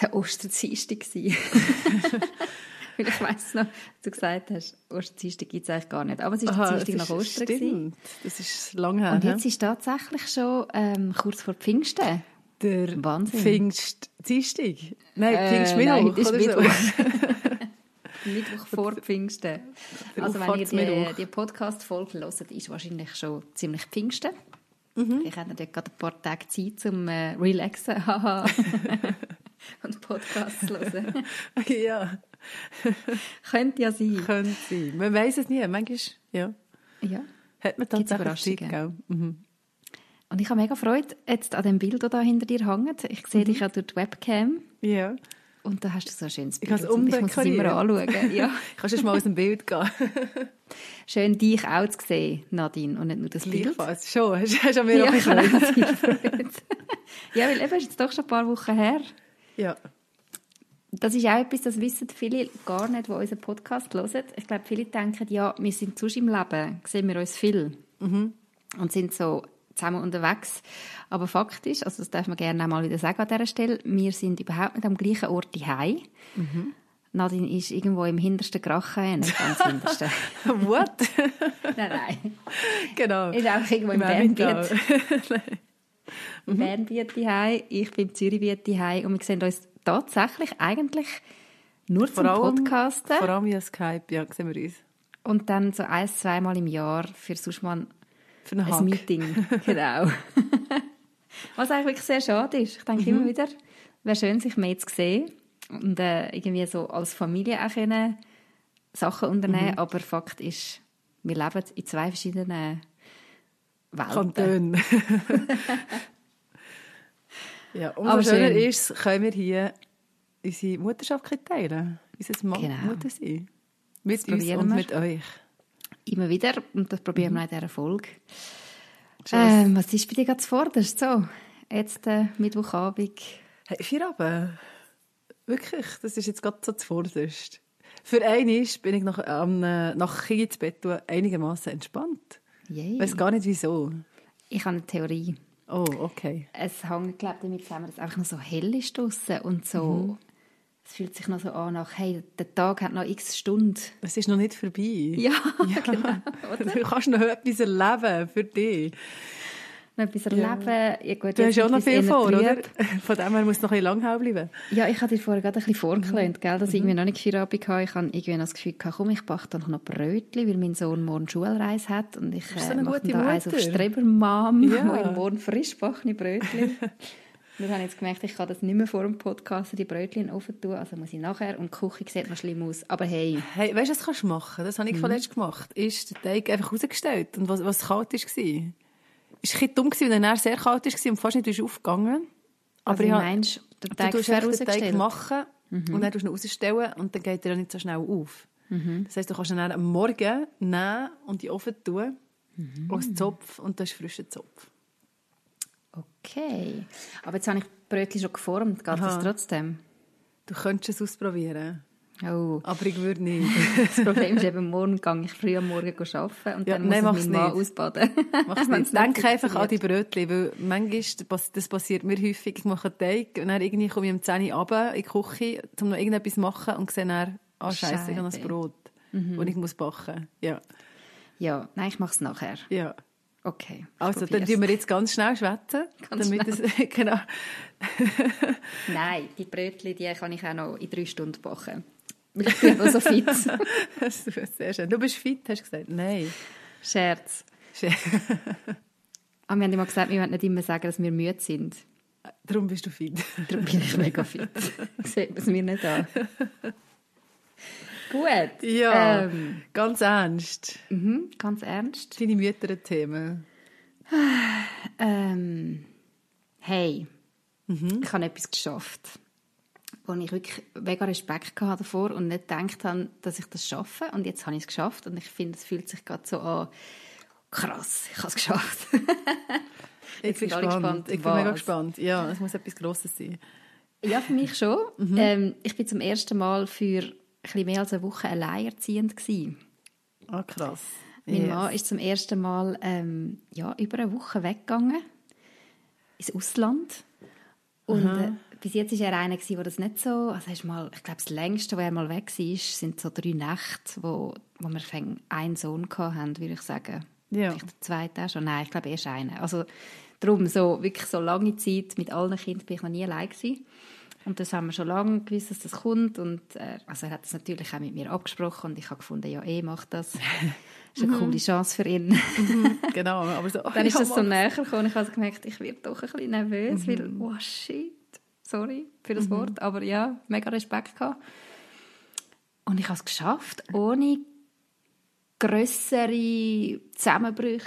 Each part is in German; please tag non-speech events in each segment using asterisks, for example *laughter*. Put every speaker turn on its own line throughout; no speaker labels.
der Osterdienstag. *laughs* Weil ich weiss noch, du gesagt hast, Osterdienstag gibt es eigentlich gar nicht. Aber es war
Aha,
Dienstag nach Ostern.
Stimmt,
gewesen.
das ist lange her.
Und jetzt ist tatsächlich schon ähm, kurz vor Pfingsten.
der
Wahnsinn.
Pfingst Dienstag. Nein,
Äh,
Pfingstmittwoch oder so.
Mittwoch. *laughs* Mittwoch vor Pfingsten. Also wenn ihr die, die Podcast-Folge hört, ist wahrscheinlich schon ziemlich Pfingsten.
Mhm.
Ich habe dort gerade ein paar Tage Zeit zum äh, Relaxen. *laughs* *laughs* und Podcasts hören. *laughs*
ja, *laughs*
Könnte ja sein.
könnte sein. Man weiß es nie. Manchmal ja,
Ja.
hat man
Gibt's
tatsächlich Zeit. Gell? Mhm.
Und ich habe mega Freude jetzt an dem Bild, das da hinter dir hängt. Ich
Mhm.
sehe dich ja durch die Webcam.
Ja.
Und da hast du so ein schönes
Ich
Bild.
es
und ich muss es immer anschauen. Ja.
Kannst du mal aus dem Bild gehen?
Schön, dich auch zu sehen, Nadine, und nicht nur das Bild.
Gleichfalls. Schon. Hast du mir
Ja,
auch
ich
gefreut?
Freude. ja, weil eben ist jetzt doch schon ein paar Wochen her.
Ja.
Das ist auch etwas, das wissen viele gar nicht, die unseren Podcast hören. Ich glaube, viele denken, ja, wir sind sonst im Leben, sehen wir uns viel und sind so zusammen unterwegs. Aber Fakt ist, also das darf man gerne auch mal wieder sagen an dieser Stelle, wir sind überhaupt nicht am gleichen Ort daheim. Nadine ist irgendwo im hintersten Grachen, nicht ganz hintersten. *laughs*
What? *laughs*
nein, nein.
genau.
Ist auch irgendwo im
Emmental. *laughs*
Bernbiet. Im Bernbiet daheim, ich bin im Zürichbiet daheim und wir sehen uns tatsächlich eigentlich nur zum
Vor allem,
Podcasten
vor allem via Skype, ja, sehen wir uns.
und dann so ein, zweimal im Jahr für sonst mal ein,
Für
ein
Hack.
Meeting. *laughs* genau. Was eigentlich wirklich sehr schade ist. Ich denke
Mhm.
immer wieder, wäre schön, sich mehr zu sehen und äh, irgendwie so als Familie auch können Sachen unternehmen,
Mhm.
aber Fakt ist, wir leben in zwei verschiedenen Welten.
Kantone. *laughs* ja, umso
Aber
schöner
schön.
ist, können wir hier unsere Mutterschaft teilen. Unser Mann
Genau.
Mutter sein. Mit
Das
uns und
wir.
mit euch.
Immer wieder, und das probieren wir auch in dieser Folge. Ähm, was ist bei dir ganz vorderst? So, jetzt äh, Mittwochabend.
Hey, vier Abend. Wirklich, das ist jetzt gerade so zuvorderst. Für einmal bin ich nach, am, äh, nach Kind ins Bett einigermaßen entspannt.
Yay.
Ich weiß gar nicht wieso.
Ich habe eine Theorie.
Oh, okay.
Es hängt, glaube ich, damit zusammen, dass es einfach noch so hell ist draussen und so...
Mhm.
Es fühlt sich noch so an nach, hey, der Tag hat noch x Stunden.
Es ist noch nicht vorbei.
Ja, *laughs* *laughs* genau.
Du kannst noch etwas erleben für dich.
Noch etwas erleben. Ja, gut,
Du hast auch noch viel vor,
trüb.
oder? Von dem her muss es noch ein bisschen lang bleiben.
Ja, ich hatte dir vorher gerade ein bisschen vorgelehnt, gell,
Mhm.
dass ich irgendwie noch nicht Feierabend hatte. Ich habe irgendwie das Gefühl gehabt, komm, ich backe dann noch Brötchen, weil mein Sohn morgen Schulreise hat und ich
du
äh, mache da eins auf
Mutter?
Strebermam,
Ja.
wo morgen frisch backene Brötchen. *laughs* Wir haben jetzt gemerkt, ich kann das nicht mehr vor dem Podcast die Brötchen in den Ofen tun, also muss ich nachher. Und die Küche sieht noch schlimm aus. Aber hey,
Hey, weißt du, was kannst du machen? Das habe ich
Mhm.
vorletzt gemacht. Ist den Teig einfach rausgestellt und was, was kalt war. Ist ein bisschen dumm weil er sehr kalt war und fast nicht aufgegangen. Aber
also
ich
meinst, der
du
Teig fair
einfach den Teig
rausgestellt? Mhm.
machen und dann tust du ihn rausstellen und dann geht er ja nicht so schnell auf. Das heisst, du kannst ihn dann am Morgen nehmen und in den Ofen tun,
Mhm.
aus Zopf und das ist frischer Zopf.
Okay. Aber jetzt habe ich die Brötchen schon geformt. Geht das
Aha.
trotzdem?
Du könntest es ausprobieren,
Oh.
aber ich würde nicht. *laughs*
Das Problem ist eben, morgen gehe ich früh am Morgen arbeiten und
Ja,
dann
nein,
muss ich meinen Mann ausbaden.
Mach's *laughs* nicht. Denk einfach an die. Brötchen, weil manchmal, das- passiert mir häufig, ich mache einen Teig und dann irgendwie komme ich um 10 Uhr runter in die Küche, um noch irgendetwas zu machen und sehe dann, ah, Scheiße, ich habe ein Brot, und ich muss backen. Ja,
Ja, nein, ich mache es nachher.
ja.
Okay.
Also, dann
probier's.
tun wir jetzt ganz schnell schwätzen. *laughs*
Ganz
damit Es, genau.
Nein, die Brötchen, die kann ich auch noch in drei Stunden backen. Weil ich bin so fit. *laughs*
Sehr schön. Du bist fit, hast du gesagt? Nein.
Scherz.
Schön.
Aber wir haben immer gesagt, wir wollen nicht immer sagen, dass wir müde sind.
Darum bist du fit.
Darum bin ich mega fit. *laughs* Sieht man es mir nicht an. Gut.
Ja,
Ähm,
ganz ernst.
mhm, ganz ernst.
Deine Mütter-Themen.
Ähm, hey, ich habe etwas geschafft. Wo ich wirklich mega Respekt hatte davor und nicht gedacht habe, dass ich das schaffe. Und jetzt habe ich es geschafft und ich finde, es fühlt sich gerade so an, krass, ich habe es geschafft. *laughs*
ich bin gespannt. Ich bin mega gespannt. Ja, es muss etwas Grosses sein.
Ja, für mich schon. *laughs* Mhm. Ähm, ich bin zum ersten Mal für ein mehr als eine Woche alleinerziehend gewesen.
Ah, krass.
Mein yes. Mann ist zum ersten Mal ähm, ja, über eine Woche weggegangen ins Ausland. Und äh, bis jetzt war er einer, der das nicht so... Also ist mal, ich glaube, das längste, wo er mal weg war, sind so drei Nächte, wo, wo wir einen Sohn hatten, würde ich sagen. Ja. Vielleicht der zweite auch schon. Nein, ich glaube erst einen. Also darum, so, wirklich so lange Zeit mit allen Kindern bin ich noch nie allein gewesen. Und das haben wir schon lange gewusst, dass das kommt. Und äh, also er hat es natürlich auch mit mir abgesprochen und ich habe gefunden, ja, eh, macht das. Das *laughs* ist eine coole Chance für ihn.
Mhm, genau, aber so, *laughs*
oh, Dann ist das so näher gekommen und ich habe gemerkt, ich werde doch ein bisschen nervös, mhm. weil, oh shit, sorry für das mhm. Wort, aber ja, mega Respekt gehabt. Und ich habe es geschafft, ohne grössere Zusammenbrüche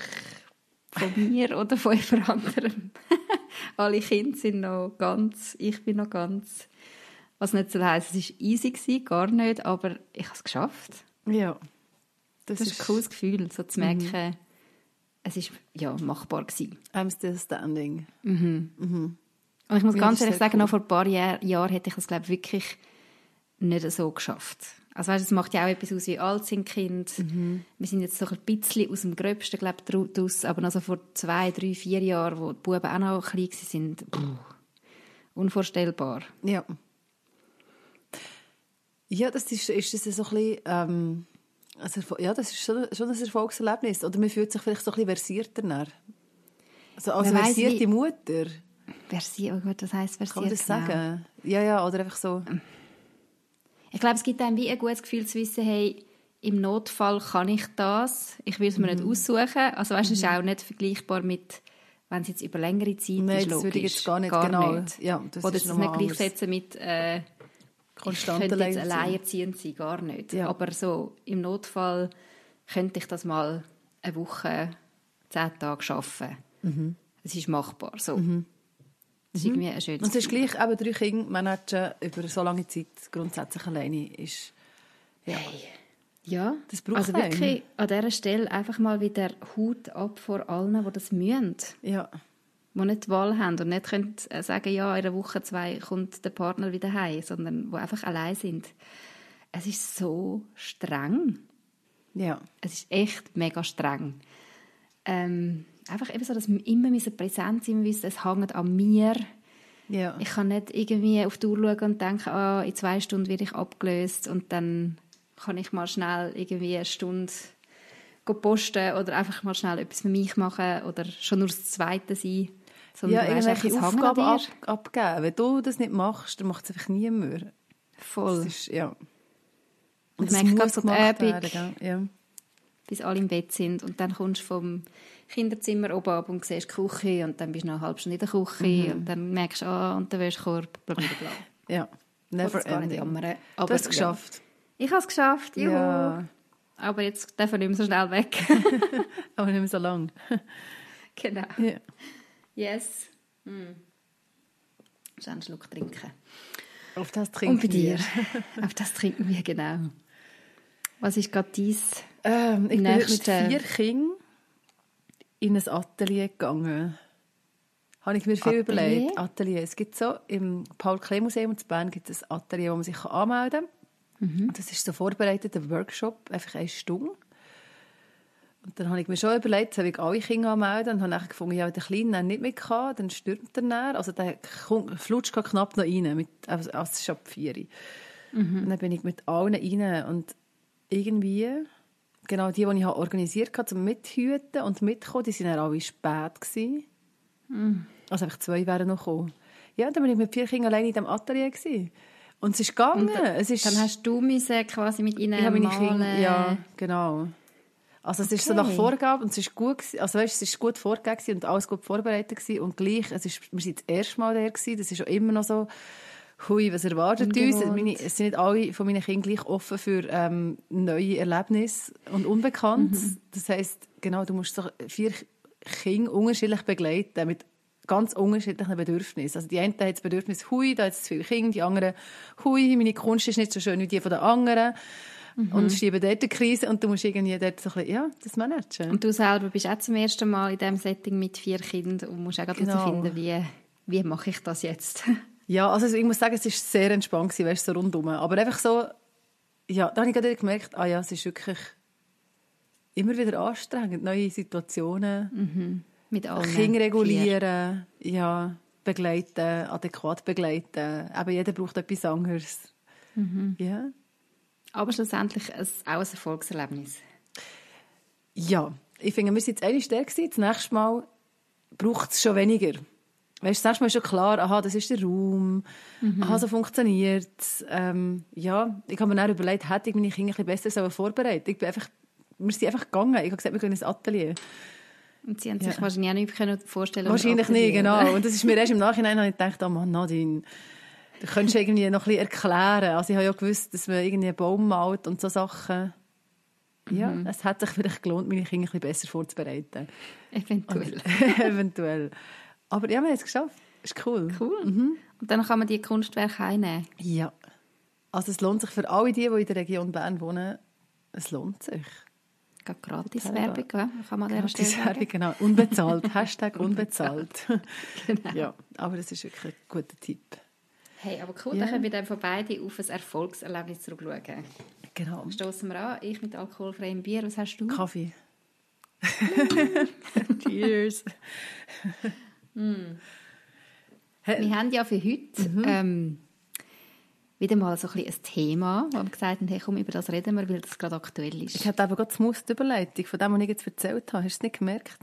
von *laughs* mir oder von jemand anderem. *laughs* Alle Kinder sind noch ganz, ich bin noch ganz. Was nicht so heisst, es war easy, gewesen, gar nicht, aber ich habe es geschafft.
Ja.
Das, das ist ein cooles Gefühl, so zu merken, mhm. es war ja, machbar. Gewesen.
I'm still standing.
Mhm. Mhm. Und ich muss ja, ganz ehrlich sagen, cool. noch vor ein paar Jahren, Jahren hätte ich es, glaube wirklich nicht so geschafft. Also weißt, es macht ja auch etwas aus, wie alt sind Kind. Mhm. Wir sind jetzt so ein bisschen aus dem Gröbsten, glaube ich, raus. Aber noch so vor zwei, drei, vier Jahren, wo die Buben auch noch klein waren, puh, unvorstellbar.
Ja. Ja, das ist, ist das so ein bisschen, ähm, also, ja, das ist schon, schon ein Erfolgserlebnis. Oder man fühlt sich vielleicht so ein bisschen versierter. Also als versierte weiss, Mutter.
Versiert, oh Gott, was heisst versiert?
Kann man das genau? sagen? Ja, ja, oder einfach so...
Ich glaube, es gibt einem wie ein gutes Gefühl zu wissen, hey, im Notfall kann ich das, ich will es mir mhm. nicht aussuchen. Also weißt, du, mhm. ist auch nicht vergleichbar mit, wenn es jetzt über längere Zeit
Nein,
ist,
das würde ich jetzt gar nicht, gar genau. Nicht. Ja,
das Oder es nicht gleichsetzen mit, äh, Konstante ich könnte jetzt alleinerziehend sein, gar nicht. Ja. Aber so im Notfall könnte ich das mal eine Woche, zehn Tage schaffen. Mhm. Es ist machbar, so. Mhm. Das ist mhm. irgendwie ein schönes
Und es ist gleich, eben drei Kinder managen über so lange Zeit grundsätzlich alleine ist,
ja. Hey. Ja, das braucht also wirklich einen. an dieser Stelle einfach mal wieder Hut ab vor allen, die das mühen.
Ja.
Die nicht die Wahl haben und nicht können äh, sagen, ja, in einer Woche, zwei kommt der Partner wieder heim, sondern die einfach allein sind. Es ist so streng.
Ja.
Es ist echt mega streng. Ähm, einfach eben so, dass wir immer präsent sein müssen, es hängt an mir.
Ja.
Ich kann nicht irgendwie auf die Uhr schauen und denken, ah, in zwei Stunden werde ich abgelöst und dann kann ich mal schnell irgendwie eine Stunde posten oder einfach mal schnell etwas für mich machen oder schon nur das Zweite sein.
Sondern ja, irgendwelche Aufgaben ab, abgeben. Wenn du das nicht machst, dann macht es einfach niemand.
Voll.
Ist, ja.
Und ich merke gerade so die Abend, ja. bis alle im Bett sind und dann kommst du vom Kinderzimmer oben ab und siehst die Küche und dann bist du noch halbe Stunde in der Küche mhm. und dann merkst du, ah, und der Wäschekorb, bla bla bla. *laughs*
ja, never ending.
Jammern,
aber du hast es geschafft.
Ja. Ich habe es geschafft, juhu. Ja. Aber jetzt darf ich nicht mehr so schnell weg. *laughs* *laughs*
aber nicht mehr so lang.
genau.
Ja.
Yes. Hm. Schon einen Schluck trinken.
Auf das trinken
Und bei dir. Auf das trinken wir, genau. Was ist gerade dein
ähm, Ich nächste... bin mit vier Kindern in ein Atelier gegangen. Habe ich mir viel Atelier? überlegt. Atelier. Es gibt so, im Paul-Klee-Museum in Bern gibt es ein Atelier, wo man sich anmelden kann. Mhm. Das ist so vorbereiteter Workshop, einfach eine Stunde. Und dann habe ich mir schon überlegt, soll ich alle Kinder anmelden und habe dann gefunden, ja, der Kleine nicht mit kann, dann stürmt er näher. Also der flutscht knapp noch rein, mit, also es ist ab vier. Mhm. Und dann bin ich mit allen rein und irgendwie genau die, die ich organisiert habe, zum Mithüten und mitkommen, die waren alle spät. Gewesen. Mm. Also einfach zwei wären noch gekommen. Ja, dann war ich mit vier Kindern alleine in diesem Atelier. Gewesen. Und es ist gegangen.
Dann,
es ist,
dann hast du müssen quasi mit ihnen
ja, meine Kinder, Ja, genau. Also es okay. ist so nach Vorgabe und es ist gut, also weißt, es ist gut vorgegeben und alles gut vorbereitet gewesen. und gleich, es ist, wir sind das erste Mal da gewesen, das ist auch immer noch so, hui, was erwartet uns? Meine, es sind nicht alle von meinen Kindern gleich offen für ähm, neue Erlebnisse und Unbekanntes. Mhm. Das heisst, genau, du musst so vier Kinder unterschiedlich begleiten mit ganz unterschiedlichen Bedürfnissen. Also die einen haben das Bedürfnis, hui, da hat es zu viele Kinder, die anderen, hui, meine Kunst ist nicht so schön wie die von den anderen. Mhm. Und schieben dort eine Krise und du musst irgendwie dort so ein bisschen, ja, das managen.
Und du selber bist auch zum ersten Mal in diesem Setting mit vier Kindern und musst auch genau. herausfinden, wie, wie mache ich das jetzt? *laughs*
ja, also ich muss sagen, es war sehr entspannt gewesen, weißt, so rundum. Aber einfach so, ja, da habe ich gerade gemerkt, ah ja, es ist wirklich immer wieder anstrengend, neue Situationen.
Mhm. Mit allen
Kinder regulieren, vier. ja, begleiten, adäquat begleiten. Aber jeder braucht etwas anderes.
Mhm. Ja. Aber schlussendlich ein, auch ein Erfolgserlebnis.
Ja, ich finde, wir sind jetzt eine stärker. Das nächste Mal braucht es schon weniger. Weißt, das Mal ist schon klar, aha, das ist der Raum, mhm. aha, so funktioniert ähm, Ja, ich habe mir dann überlegt, hätte ich meine Kinder ein bisschen besser vorbereitet. Ich bin einfach, wir sind einfach gegangen. Ich habe gesagt, wir gehen ins Atelier.
Und sie haben sich ja. wahrscheinlich auch nicht vorstellen
Wahrscheinlich nicht, genau. *laughs* Und das ist mir erst im Nachhinein ich gedacht, oh Mann, Nadine, du könntest irgendwie noch ein bisschen erklären. Also ich habe ja gewusst, dass man irgendwie einen Baum malt und so Sachen. Ja, mhm. es hat sich vielleicht gelohnt, meine Kinder ein bisschen besser vorzubereiten.
Eventuell.
Und, *laughs* eventuell. Aber ja, wir haben es geschafft. Ist cool.
Cool. Mhm. Und dann kann man die Kunstwerke einnehmen.
Ja. Also es lohnt sich für alle die, die in der Region Bern wohnen, es lohnt sich.
Gratis Werbung, ja? kann man
Gratis Werbung, genau. Unbezahlt. *laughs* Hashtag unbezahlt. *laughs* genau. Ja, aber das ist wirklich ein guter Tipp.
Hey, aber cool, yeah. dann können wir dann von beiden auf ein Erfolgserlebnis zurückschauen.
Genau.
Stoßen wir an, ich mit alkoholfreiem Bier. Was hast du?
Kaffee. *laughs*
Cheers. Mm. Wir haben ja für heute mhm. ähm, wieder mal so ein, ein Thema, wo wir gesagt haben, hey, komm, über das reden wir, weil das gerade aktuell ist.
Ich hatte eben gerade die Überleitung von dem, was ich jetzt erzählt habe. Hast du es nicht gemerkt?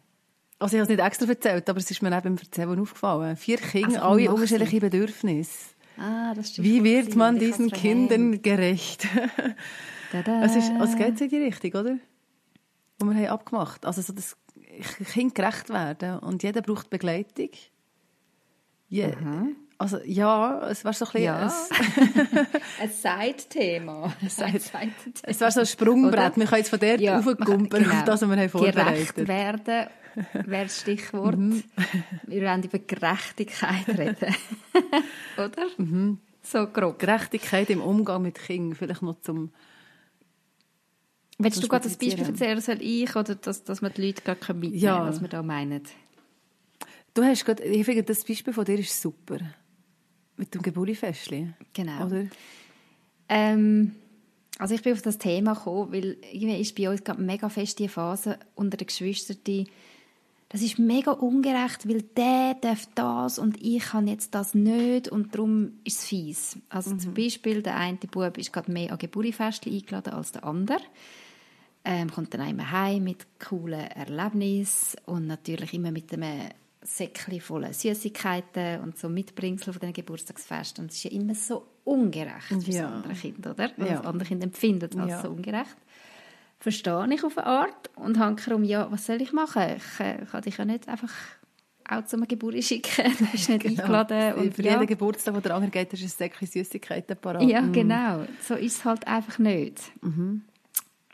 Also ich habe es nicht extra erzählt, aber es ist mir eben beim Erzählen aufgefallen. Vier Kinder, also, alle unterschiedliche Bedürfnisse.
Ah, das stimmt.
Wie wird man diesen Kindern gerecht? es, ist, es geht in die Richtung, oder? Wo wir haben abgemacht. Also so das Kind gerecht werden und jeder braucht Begleitung. Je, mhm. Also ja, es war so ein bisschen
ja. ein *laughs* Side-Thema.
es war so ein Sprungbrett. Oder? Wir können jetzt von dort ja, aufkumpeln genau. auf das, was wir haben vorbereitet
Gerecht werden wäre das Stichwort. Mhm. Wir wollen über Gerechtigkeit reden. *laughs* Oder?
Mhm.
So grob.
Gerechtigkeit im Umgang mit Kindern. Vielleicht noch zum...
Willst du gerade das Beispiel erzählen, soll ich? Oder dass, dass wir die Leute gerade mitnehmen ja. was wir da meinen?
Du hast gerade, ich finde, das Beispiel von dir ist super. Mit dem Geburtstagsfestchen.
Genau.
Oder?
Ähm, also ich bin auf das Thema gekommen, weil irgendwie ist bei uns gerade mega fest die Phase unter den Geschwistern, die das ist mega ungerecht, weil der darf das und ich kann jetzt das nicht und darum ist es fies. Also mhm. zum Beispiel, der eine Bub ist gerade mehr an Geburtstagsfest eingeladen als der andere. Ähm, kommt dann immer heim mit coolen Erlebnissen und natürlich immer mit einem Säckchen voller Süßigkeiten und so Mitbringsel von den Geburtstagsfesten. Und es ist ja immer so ungerecht für ja. andere Kinder, oder? Ja. Das andere Kinder empfinden es als ja. so ungerecht. Verstehe ich auf eine Art und habe darum, ja, was soll ich machen? Ich äh, kann dich ja nicht einfach auch zu einer Geburt schicken. Du bist nicht *laughs* genau. eingeladen.
Und, für ja. jeden Geburtstag, wo der andere geht, ist ein Säckchen Süßigkeiten parat.
Ja, mhm. genau. So ist es halt einfach nicht.
Mhm.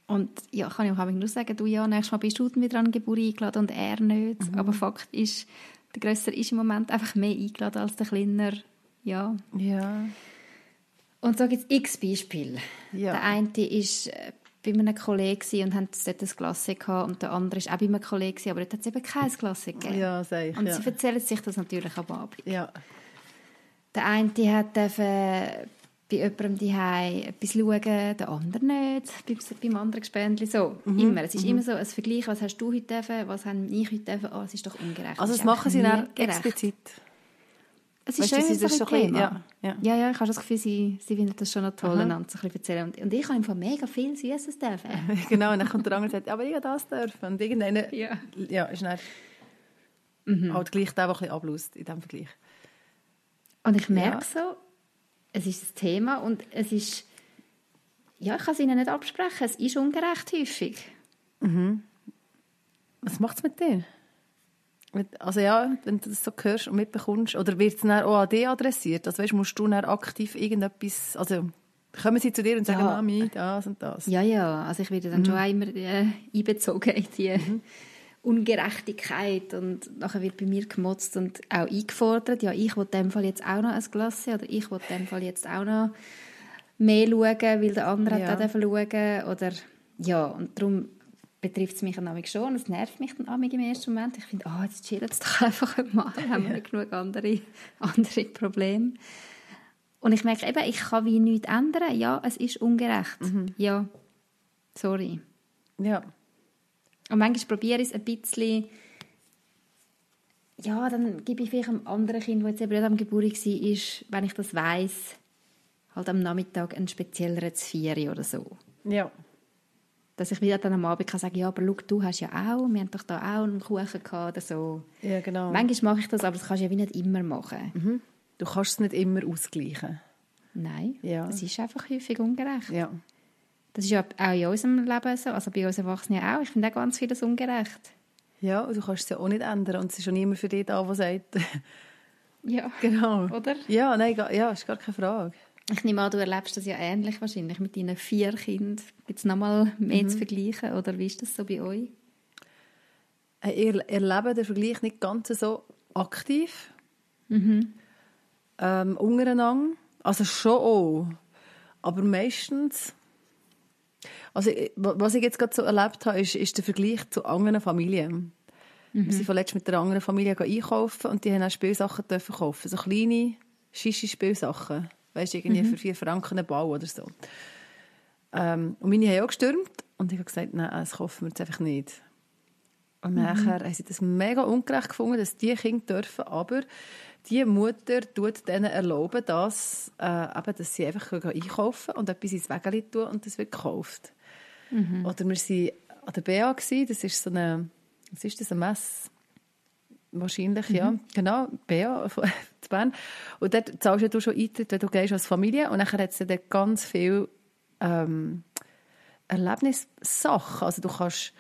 Und ja, kann ich auch nur sagen, du ja, nächstes Mal bist du wieder an Geburt eingeladen und er nicht. Mhm. Aber Fakt ist, der Größere ist im Moment einfach mehr eingeladen als der Kleiner. Ja.
Ja.
Und so gibt es x Beispiele. Ja. Der eine ist äh, bei einem Kollegen und hat dort ein Klasse gehabt und der andere ist auch bei einem Kollegen, aber dort hat es eben kein Klasse gegeben.
Ja, sag ich,
Und
ja.
sie erzählen sich das natürlich am Abend.
Ja.
Der eine hat bei jemandem die etwas schauen, der andere nicht, beim, anderen Gespendli, so, mhm. immer. Es ist mhm. immer so ein Vergleich, was hast du heute dürfen, was habe ich heute dürfen, oh, es ist doch ungerecht.
Also das machen sie dann explizit?
Es ist weißt, schön, das so ein ja, ja. ja, ja, ich habe das Gefühl, sie, sie finden das schon noch toll, einander zu erzählen. Und, und ich habe einfach mega viel Süßes dürfen. *laughs*
genau, und dann kommt der andere und sagt, aber ich habe das dürfen. Und irgendeiner
ja.
Ja, ist dann mhm. halt gleich der, der ein bisschen ablust in diesem Vergleich.
Und ich merke ja. so, es ist ein Thema und es ist, ja, ich kann es ihnen nicht absprechen, es ist ungerecht häufig.
Mhm. Was macht es mit dir? Also ja, wenn du das so hörst und mitbekommst, oder wird es dann auch an dich adressiert? Also weißt, musst du dann aktiv irgendetwas, also kommen sie zu dir und sagen, ja. Mami, das und das?
Ja, ja, also ich werde dann mhm. schon immer äh, einbezogen in die... Mhm. Ungerechtigkeit und nachher wird bei mir gemotzt und auch eingefordert, ja, ich will in dem Fall jetzt auch noch ein Glas oder ich will in dem Fall jetzt auch noch mehr schauen, weil der andere ja. hat auch schauen oder ja, und darum betrifft es mich dann schon. Es nervt mich dann im ersten Moment. Ich finde, oh, jetzt chillen es doch *laughs* einfach mal. haben wir nicht genug andere, *laughs* andere Probleme. Und ich merke eben, ich kann wie nichts ändern. Ja, es ist ungerecht. Mhm. Ja, sorry.
Ja.
Und manchmal probiere ich es ein bisschen, ja, dann gebe ich vielleicht einem anderen Kind, das jetzt eben nicht am Geburt war, wenn ich das weiss, halt am Nachmittag einen spezielleren Zvieri oder so.
Ja
dass ich wieder dann am Abend kann sagen, ja, aber schau, du hast ja auch, wir haben doch da auch einen Kuchen gehabt oder so.
Ja, genau.
Manchmal mache ich das, aber das kannst du ja wie nicht immer machen.
Mhm. Du kannst es nicht immer ausgleichen.
Nein,
ja.
das ist einfach häufig ungerecht.
Ja.
Das ist ja auch in unserem Leben so, also bei uns Erwachsenen auch. Ich finde auch ganz vieles ungerecht.
Ja, und du kannst es ja auch nicht ändern und es ist schon niemand für dich da, der sagt... *laughs*
ja,
genau.
oder?
Ja, nein, ja, ist gar keine Frage.
Ich nehme an, du erlebst das ja ähnlich wahrscheinlich mit deinen vier Kindern. Gibt es nochmal mehr mhm. zu vergleichen oder wie ist das so bei euch?
Ich äh, erlebe den Vergleich nicht ganz so aktiv.
Mhm.
Ähm, untereinander. Also schon auch. Aber meistens... Also, was ich jetzt gerade so erlebt habe, ist, ist der Vergleich zu anderen Familien. Mhm. Wir sind vorletzt mit einer anderen Familie einkaufen und die haben auch Spielsachen dürfen kaufen. So kleine, schische Spielsachen. Weißt du, irgendwie mhm. für vier Franken einen Bau oder so. Ähm, und meine haben auch gestürmt und ich habe gesagt, nein, das kaufen wir jetzt einfach nicht. Und mhm. nachher haben sie das mega ungerecht gefunden, dass die Kinder dürfen, aber die Mutter tut denen erlauben, dass, äh, eben, dass sie einfach einkaufen und etwas ins Wägeli tun und das wird gekauft. Mhm. Oder wir waren an der BA, das ist so eine, was ist das, eine Messe? Wahrscheinlich, mhm. ja. Genau, BA *laughs* zu Bern. Und dort zahlst du schon Eintritt, wenn du gehst als Familie. Und dann hat es dort ganz viele ähm, Erlebnissachen. Also du kannst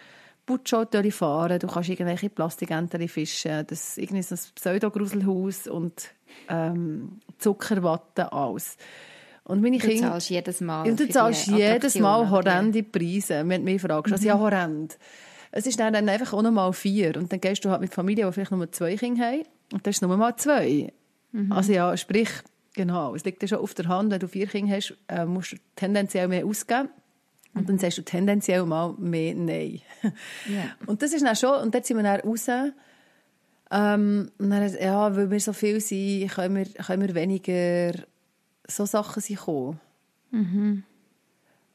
Butschauto fahren, du kannst irgendwelche Plastikenten fischen, das irgendwie so ein Pseudo-Gruselhaus und ähm, Zuckerwatte, alles.
Und meine du Kinder, zahlst jedes Mal.
Und du zahlst jedes Mal horrende Preise, wenn du mich fragst. Mhm. Also ja, horrend. Es ist dann einfach auch nochmal vier. Und dann gehst du halt mit Familien, die vielleicht nur zwei Kinder haben. Und dann ist es nur mal zwei. Mhm. Also ja, sprich, genau, es liegt ja schon auf der Hand, wenn du vier Kinder hast, äh, musst du tendenziell mehr ausgeben. Und dann sagst du tendenziell mal mehr Nein.
Yeah.
Und das ist dann schon, und dort sind wir dann raus. Ähm, und dann, ja, weil wir so viel sind, können wir, können wir weniger so Sachen sein kommen.
Mhm.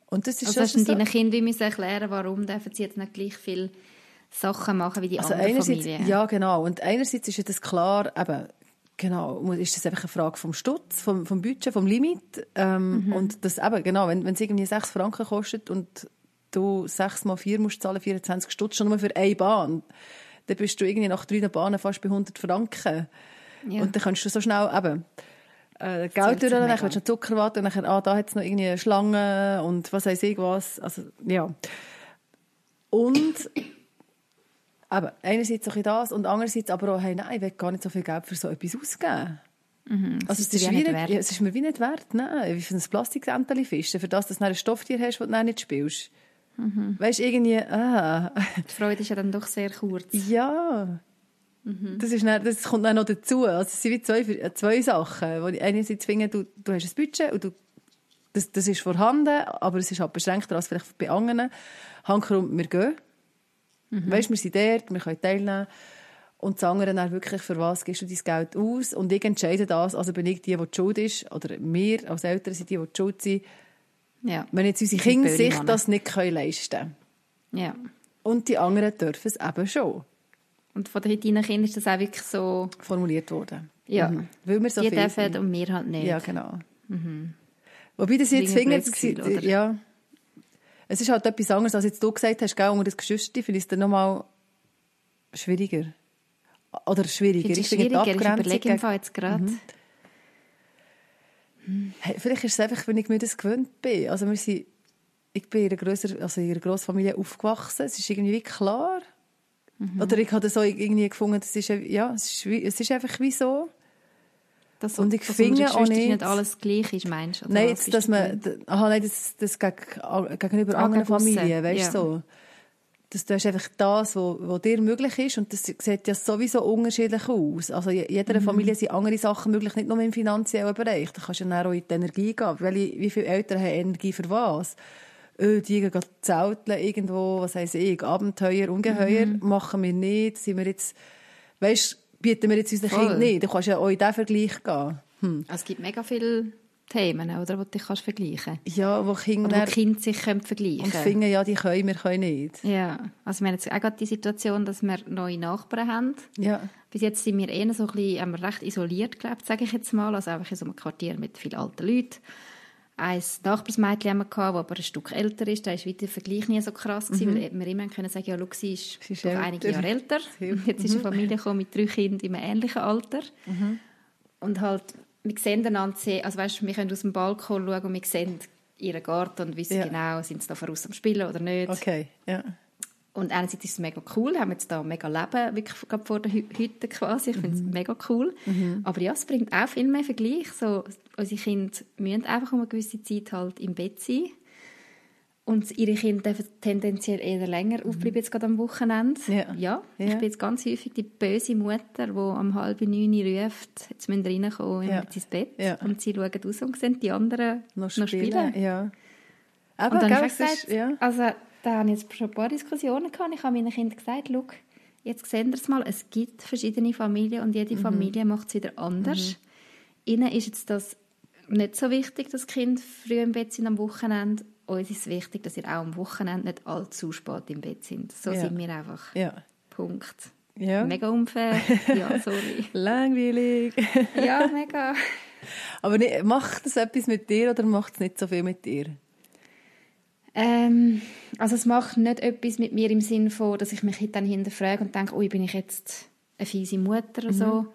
Und das ist
also hast du so deinen Kindern wie erklären, warum dürfen sie jetzt nicht gleich viele Sachen machen wie die also anderen Familien?
Ja, genau. Und einerseits ist ja das klar, eben, genau, ist das einfach eine Frage vom Stutz, vom, vom Budget, vom Limit. Ähm, mhm. Und das eben, genau, wenn, wenn es irgendwie 6 Franken kostet und du 6 mal 4 musst zahlen, 24 Stutz, schon nur für eine Bahn, dann bist du irgendwie nach drei Bahnen fast bei 100 Franken. Ja. Und dann kannst du so schnell eben äh, Geld durch, dann willst du Zuckerwatte und dann, ah, da hat es noch irgendwie eine Schlange und was weiß ich was. Also, ja. Und aber einerseits auch das und andererseits aber auch, hey, nein, ich will gar nicht so viel Geld für so etwas ausgeben.
Mhm,
also es ist, ist, nicht, ja, es ist mir wie nicht wert, nein, wie für ein Plastiksämpel fischen, für das, dass du ein Stofftier hast, das du nicht spielst. Mhm. Weißt du, irgendwie, ah.
Die Freude ist ja dann doch sehr kurz.
Ja. Mhm. Das, ist dann, das kommt dann noch dazu. Also es sind wie zwei, zwei Sachen. Wo einerseits finden, du, du hast ein Budget und du, das, das ist vorhanden, aber es ist halt beschränkter als vielleicht bei anderen. Hankerum, wir gehen. Mhm. Weißt, wir sind dort, wir können teilnehmen. Und das andere dann wirklich, für was gibst du dein Geld aus? Und ich entscheide das, also bin ich die, die die Schuld ist, oder wir als Eltern sind die, die die Schuld sind,
ja.
wenn jetzt unsere Kinder sich das nicht leisten können.
Ja.
Und die anderen dürfen es eben schon.
Und von den deinen Kindern ist das auch wirklich so...
Formuliert worden.
Ja. Mhm.
Weil wir so
die dürfen sind. und wir halt nicht.
Ja, genau.
Mhm.
Wobei das jetzt zwingend... Ja. Es ist halt etwas anderes, als jetzt du gesagt hast, gell, unter das Geschwister, finde ich es dann nochmal schwieriger. Oder schwieriger.
Ich, ich ich überlege im Fall jetzt gerade. Mhm.
Hey, vielleicht ist es einfach, wenn ich mir das gewöhnt bin. Also wir sind, ich bin in einer, grösser, also in einer Grossfamilie aufgewachsen. Es ist irgendwie klar. Mhm. Oder ich habe so irgendwie gefunden, das ist, ja, es ist, es ist einfach wie so.
Das, und ich finde auch nicht, nicht alles gleich ist, meinst
du? Nein, jetzt, dass man, aha, nein, das, das gegenüber anderen Familien, weißt du, ja. so. dass du hast einfach das, was dir möglich ist und das sieht ja sowieso unterschiedlich aus. Also in jeder mhm. Familie sind andere Sachen möglich, nicht nur im finanziellen Bereich. Da kannst du ja auch in die Energie gehen. Weil, wie viele Eltern haben Energie für was? Oh, die gehen zelteln irgendwo, was heisst ich, Abenteuer, Ungeheuer, mhm. machen wir nicht. Sind wir jetzt, weißt, bieten wir jetzt unseren Kindern nicht. Du kannst ja auch in diesen Vergleich gehen.
Hm. Also es gibt mega viele Themen, oder, die du kannst vergleichen
Ja, wo Kinder...
Oder wo Kinder sich können vergleichen
Und finden, ja, die können, wir können nicht.
Ja, also wir haben jetzt auch gerade die Situation, dass wir neue Nachbarn haben.
Ja.
Bis jetzt sind wir eher so ein bisschen, haben wir recht isoliert gelebt, sage ich jetzt mal. Also einfach in so einem Quartier mit vielen alten Leuten. Ein Nachbarsmädchen haben wir gehabt, das aber ein Stück älter ist. Da war der Vergleich nie so krass, gewesen, mhm. weil wir immer können sagen, ja, schau, sie ist, sie ist doch einige Jahre älter. *laughs* Jetzt ist eine mhm. Familie mit drei Kindern in einem ähnlichen Alter. Mhm. Und halt wir sehen einander also weißt, wir können aus dem Balkon schauen und wir sehen ihren Garten und wissen ja. genau, sind sie da voraus am Spielen oder nicht.
Okay, ja.
Und einerseits ist es mega cool, wir haben jetzt da mega Leben, wirklich vor der Hütte quasi, ich finde es mhm. mega cool. Mhm. Aber ja, es bringt auch viel mehr Vergleich, so, unsere Kinder müssen einfach um eine gewisse Zeit halt im Bett sein und ihre Kinder dürfen tendenziell eher länger mhm. aufbleiben, jetzt gerade am Wochenende. Ja. ja. Ich bin jetzt ganz häufig die böse Mutter, die um halb neun ruft, jetzt müssen wir reinkommen ja. ins Bett. Ja. Und sie schauen raus und sehen die anderen noch spielen. Noch spielen.
Ja.
Aber und dann habe ich gesagt, ist, ja. also da habe ich jetzt schon ein paar Diskussionen gehabt. Ich habe meinen Kindern gesagt, schau, jetzt sehen wir es mal, es gibt verschiedene Familien und jede mhm. Familie macht es wieder anders. Mhm. Ihnen ist jetzt das nicht so wichtig, dass Kinder früh im Bett sind am Wochenende uns ist wichtig, dass ihr auch am Wochenende nicht allzu spät im Bett sind. So ja. sind wir einfach.
Ja.
Punkt. Ja. Mega unfair. *laughs* Ja, sorry.
Langweilig.
ja, *laughs* mega.
Aber macht das etwas mit dir oder macht es nicht so viel mit dir?
Ähm, also es macht nicht etwas mit mir im Sinne von, dass ich mich dann hinterfrage und denke, ui, bin ich jetzt eine fiese Mutter oder mhm. so.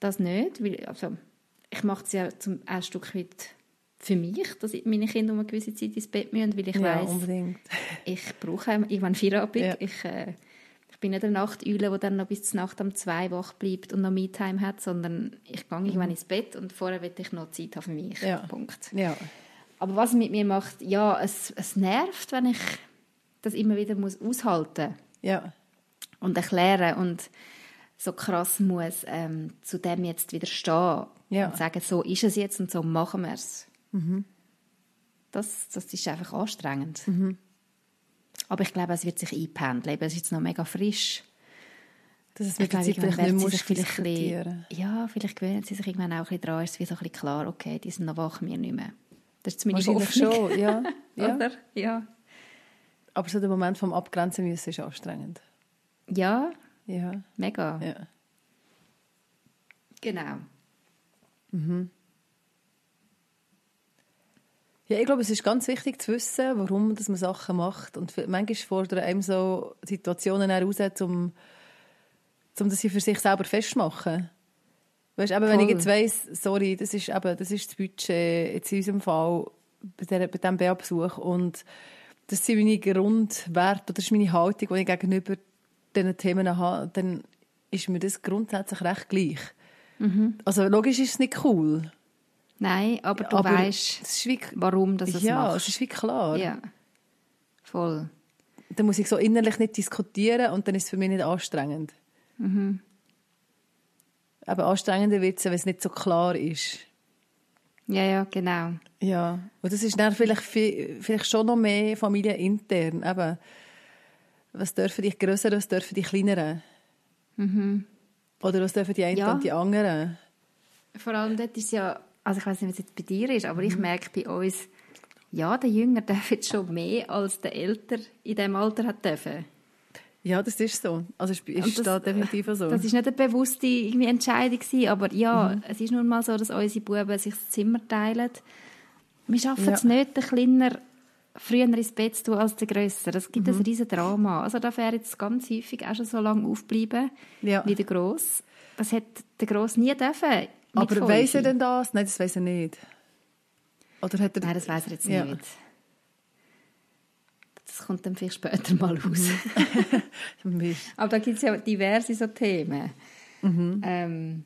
Das nicht, weil also, ich mache es ja zum ein Stück weit für mich, dass meine Kinder um eine gewisse Zeit ins Bett müssen, weil ich ja, weiss,
unbedingt. *laughs*
ich brauche irgendwann Feierabend. Ja. Ich, äh, ich bin nicht eine Nachteule, die dann noch bis zur Nacht um zwei wach bleibt und noch Me-Time hat, sondern ich gehe irgendwann ins Bett und vorher will ich noch Zeit haben für mich.
Ja.
Punkt.
Ja.
Aber was es mit mir macht, ja, es, es nervt, wenn ich das immer wieder muss aushalten muss.
Ja.
Und erklären und so krass muss ähm, zu dem jetzt widerstehen ja. und sagen, so ist es jetzt und so machen wir es. Mhm. Das, das ist einfach anstrengend. Mhm. Aber ich glaube, es wird sich einpendeln. Es ist jetzt noch mega frisch.
Dass es mit der Zeit vielleicht nicht vielleicht
bisschen, Ja, vielleicht gewöhnen sie sich irgendwann auch ein bisschen dran. Es ist wie so ein bisschen klar, okay, die sind noch wach, wir nicht mehr. Das ist meine
Wahrscheinlich schon, ja. *laughs*
ja. Oder? Ja.
Aber so der Moment vom Abgrenzen müssen ist anstrengend.
Ja.
Ja.
Mega.
Ja.
Genau.
Mhm. Ja, ich glaube, es ist ganz wichtig zu wissen, warum dass man Sachen macht. Und manchmal fordern einem so Situationen heraus, um, um das für sich selber festzumachen. Weißt, eben, wenn ich jetzt weiss, sorry, das ist, eben, das ist das Budget jetzt in unserem Fall bei, der, bei diesem BA-Besuch und das sind meine Grundwerte, das ist meine Haltung, die ich gegenüber diesen Themen habe, dann ist mir das grundsätzlich recht gleich. Mhm. Also logisch ist es nicht cool.
Nein, aber du aber weißt, wie, warum das es
ja,
machst. Ja,
es ist wie klar.
Ja, voll.
Dann muss ich so innerlich nicht diskutieren und dann ist es für mich nicht anstrengend. Mhm. Aber anstrengender wird es, wenn es nicht so klar ist.
Ja, ja, genau.
Ja, und das ist dann vielleicht, vielleicht schon noch mehr familienintern. Eben, was dürfen die Größeren, was dürfen die Kleineren? Mhm. Oder was dürfen die einen ja. und die anderen?
Vor allem dort ist ja also ich weiß nicht, wie es jetzt bei dir ist, aber ich mhm. merke bei uns, ja, der Jünger *laughs* darf jetzt schon mehr als der Älter in diesem Alter hat dürfen.
Ja, das ist so. Also ist das, da definitiv so.
Das ist nicht eine bewusste irgendwie Entscheidung gewesen, aber ja, mhm. es ist nun mal so, dass unsere Buben sich das Zimmer teilen. Wir schaffen ja. es nicht, den Kleiner früher ins Bett zu tun als der Grösser. Das gibt mhm. ein riesen Drama. Also da wäre jetzt ganz häufig auch schon so lange aufbleiben ja. wie der Gross. Das hat der Gross nie dürfen.
Aber weiß er denn das? Nein, das weiß er nicht. Oder hat er...
Nein, das weiß er jetzt ja. nicht. Das kommt dann vielleicht später mal raus. Mhm. *laughs* Aber da gibt es ja diverse so Themen. Mhm. Ähm,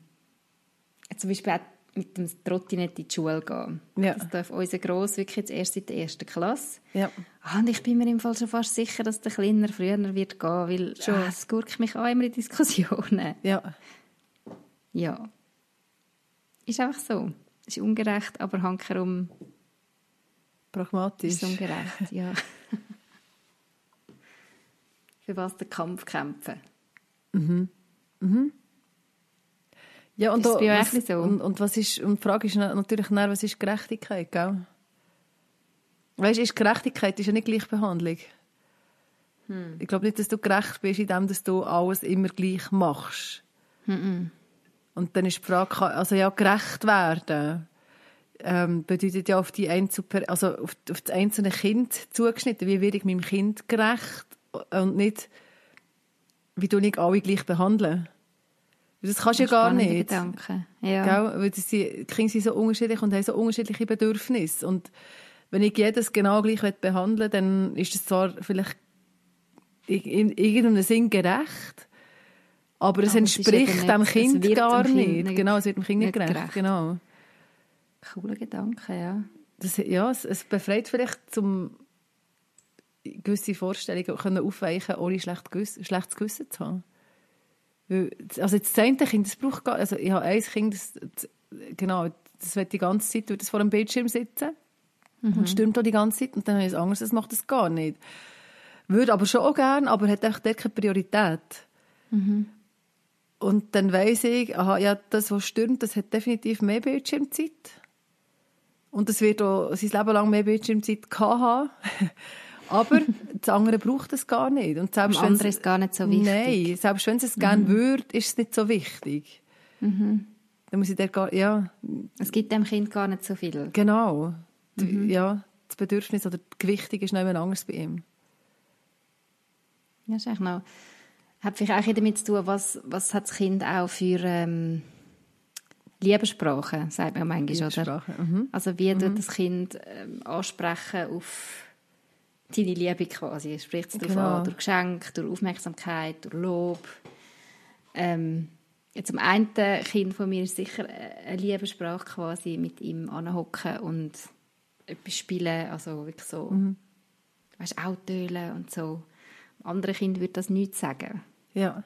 zum Beispiel auch mit dem Trottinett in die Schule gehen. Ja. Das darf unser Gross wirklich jetzt erst in der ersten Klasse. Ja. Ah, und ich bin mir im Fall schon fast sicher, dass der Kleiner früher wird gehen, weil schon. Ah, es gurkt mich auch immer in Diskussionen.
Ja.
Ja. Ist einfach so. Ist ungerecht, aber hankerum
pragmatisch.
Ist ungerecht, ja. *laughs* Für was der Kampf kämpfen.
Mhm. Mhm. Ja, und, da, was, so? und, und, was ist, und die Frage ist natürlich dann, was ist Gerechtigkeit, gell? Weißt du, ist Gerechtigkeit ist ja nicht Gleichbehandlung. Hm. Ich glaube nicht, dass du gerecht bist, indem dass du alles immer gleich machst. Hm. Und dann ist die Frage, also ja, gerecht werden ähm, bedeutet ja auf, die Einzelper also auf, auf das einzelne Kind zugeschnitten. Wie werde ich meinem Kind gerecht und nicht, wie du nicht alle gleich behandeln? Das kannst du ja gar nicht.
Gedanken. Ja.
Weil die Kinder sind so unterschiedlich und haben so unterschiedliche Bedürfnisse. Und wenn ich jedes genau gleich behandeln dann ist es zwar vielleicht in irgendeinem Sinn gerecht, aber es aber entspricht dem Kind gar dem kind nicht. Genau, es wird dem Kind nicht gerecht. gerecht. Genau.
Cooler Gedanke, ja.
Das, ja, es, es befreit vielleicht zum gewisse Vorstellungen können aufweichen, ohne schlecht schlechtes Gewissen zu haben. Also das zehnte Kind, das braucht gar, also ich habe ein Kind, das, das, genau, das wird die ganze Zeit wird das vor dem Bildschirm sitzen mhm. und stürmt auch die ganze Zeit und dann habe ich ein anderes, das macht das gar nicht. Würde aber schon auch gerne, aber hat einfach dort keine Priorität. Mhm. Und dann weiss ich, aha, ja, das, was stürmt, das hat definitiv mehr Bildschirmzeit. Und es wird auch sein Leben lang mehr Bildschirmzeit haben. *laughs* Aber das andere braucht es gar nicht. Und
selbst Am andere ist gar nicht so wichtig.
Nein, selbst wenn es es mhm. gerne würde, ist es nicht so wichtig. Mhm. Dann muss ich gar, ja.
Es gibt dem Kind gar nicht so viel.
Genau. Mhm. Ja, das Bedürfnis oder die Gewichtung ist noch anders bei ihm.
Ja, ist eigentlich noch, hat vielleicht auch damit zu tun, was, was hat das Kind auch für ähm, Liebessprache, sagt man manchmal, oder? Mhm. Also wie mhm. tut das Kind ähm, ansprechen auf deine Liebe quasi. Spricht es genau. an, durch Geschenk, durch Aufmerksamkeit, durch Lob. Ähm, am einen Kind von mir ist sicher eine Liebessprache quasi, mit ihm anhocken und etwas spielen, also wirklich so, mhm. weißt, Autoölen und so. Am anderen Kind würde das nichts sagen.
Ja.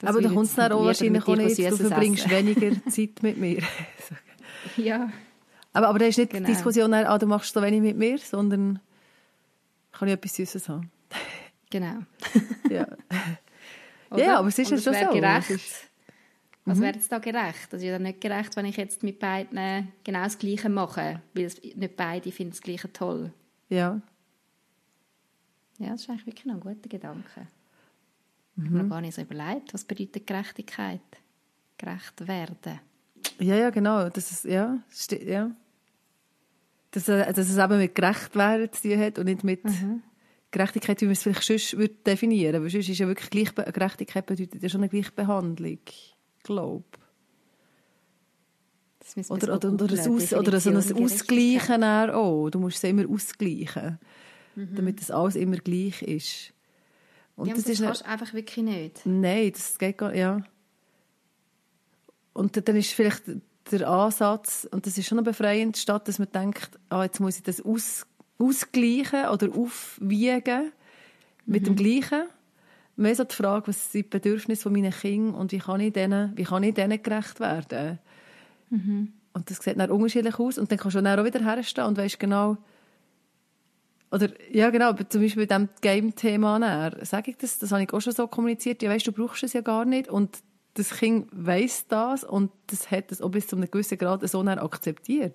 Das Aber da kommt es dann auch wahrscheinlich auch nicht, du verbringst weniger *laughs* Zeit mit mir. *laughs*
ja.
Aber, aber da ist nicht genau. die Diskussion, ah, du machst so wenig mit mir, sondern kann ich etwas Süßes haben. *laughs*
Genau. *laughs*
ja. ja, aber es ist ja schon so.
Gerecht. Ist... Was mhm. wäre jetzt da gerecht? Das ist ja nicht gerecht, wenn ich jetzt mit beiden genau das Gleiche mache, weil nicht beide finden das Gleiche toll.
Ja.
Ja, das ist eigentlich wirklich noch ein guter Gedanke. Mhm. Ich habe mir gar nicht so überlegt, was bedeutet Gerechtigkeit? Gerecht werden.
Ja, ja, genau. Das ist, ja, ja dass, dass es eben mit Gerechtwerden zu tun hat und nicht mit mhm. Gerechtigkeit, wie man es vielleicht sonst würde definieren würde. sonst ist ja wirklich Gleichbe Gerechtigkeit bedeutet ja schon eine Gleichbehandlung, glaube oder, oder, oder, ein Aus, oder so ein Ausgleichen auch. Du musst es immer ausgleichen, mhm. damit das alles immer gleich ist.
Und ja, das, das ist einfach wirklich nicht.
Nein, das geht gar nicht, ja. Und dann ist vielleicht der Ansatz, und das ist schon befreiend, statt dass man denkt, ah, jetzt muss ich das aus, ausgleichen oder aufwiegen mit mhm. dem Gleichen. Mehr so die Frage, was sind die Bedürfnisse meiner Kinder und wie kann ich denen, wie kann ich denen gerecht werden? Mhm. Und das sieht dann unterschiedlich aus und dann kannst du dann auch wieder herstehen und weißt genau, oder, ja genau, zum Beispiel bei diesem Game-Thema, sage ich das, das habe ich auch schon so kommuniziert, ja weißt, du brauchst es ja gar nicht und das Kind weiß das und das hat es auch bis zu einem gewissen Grad so akzeptiert.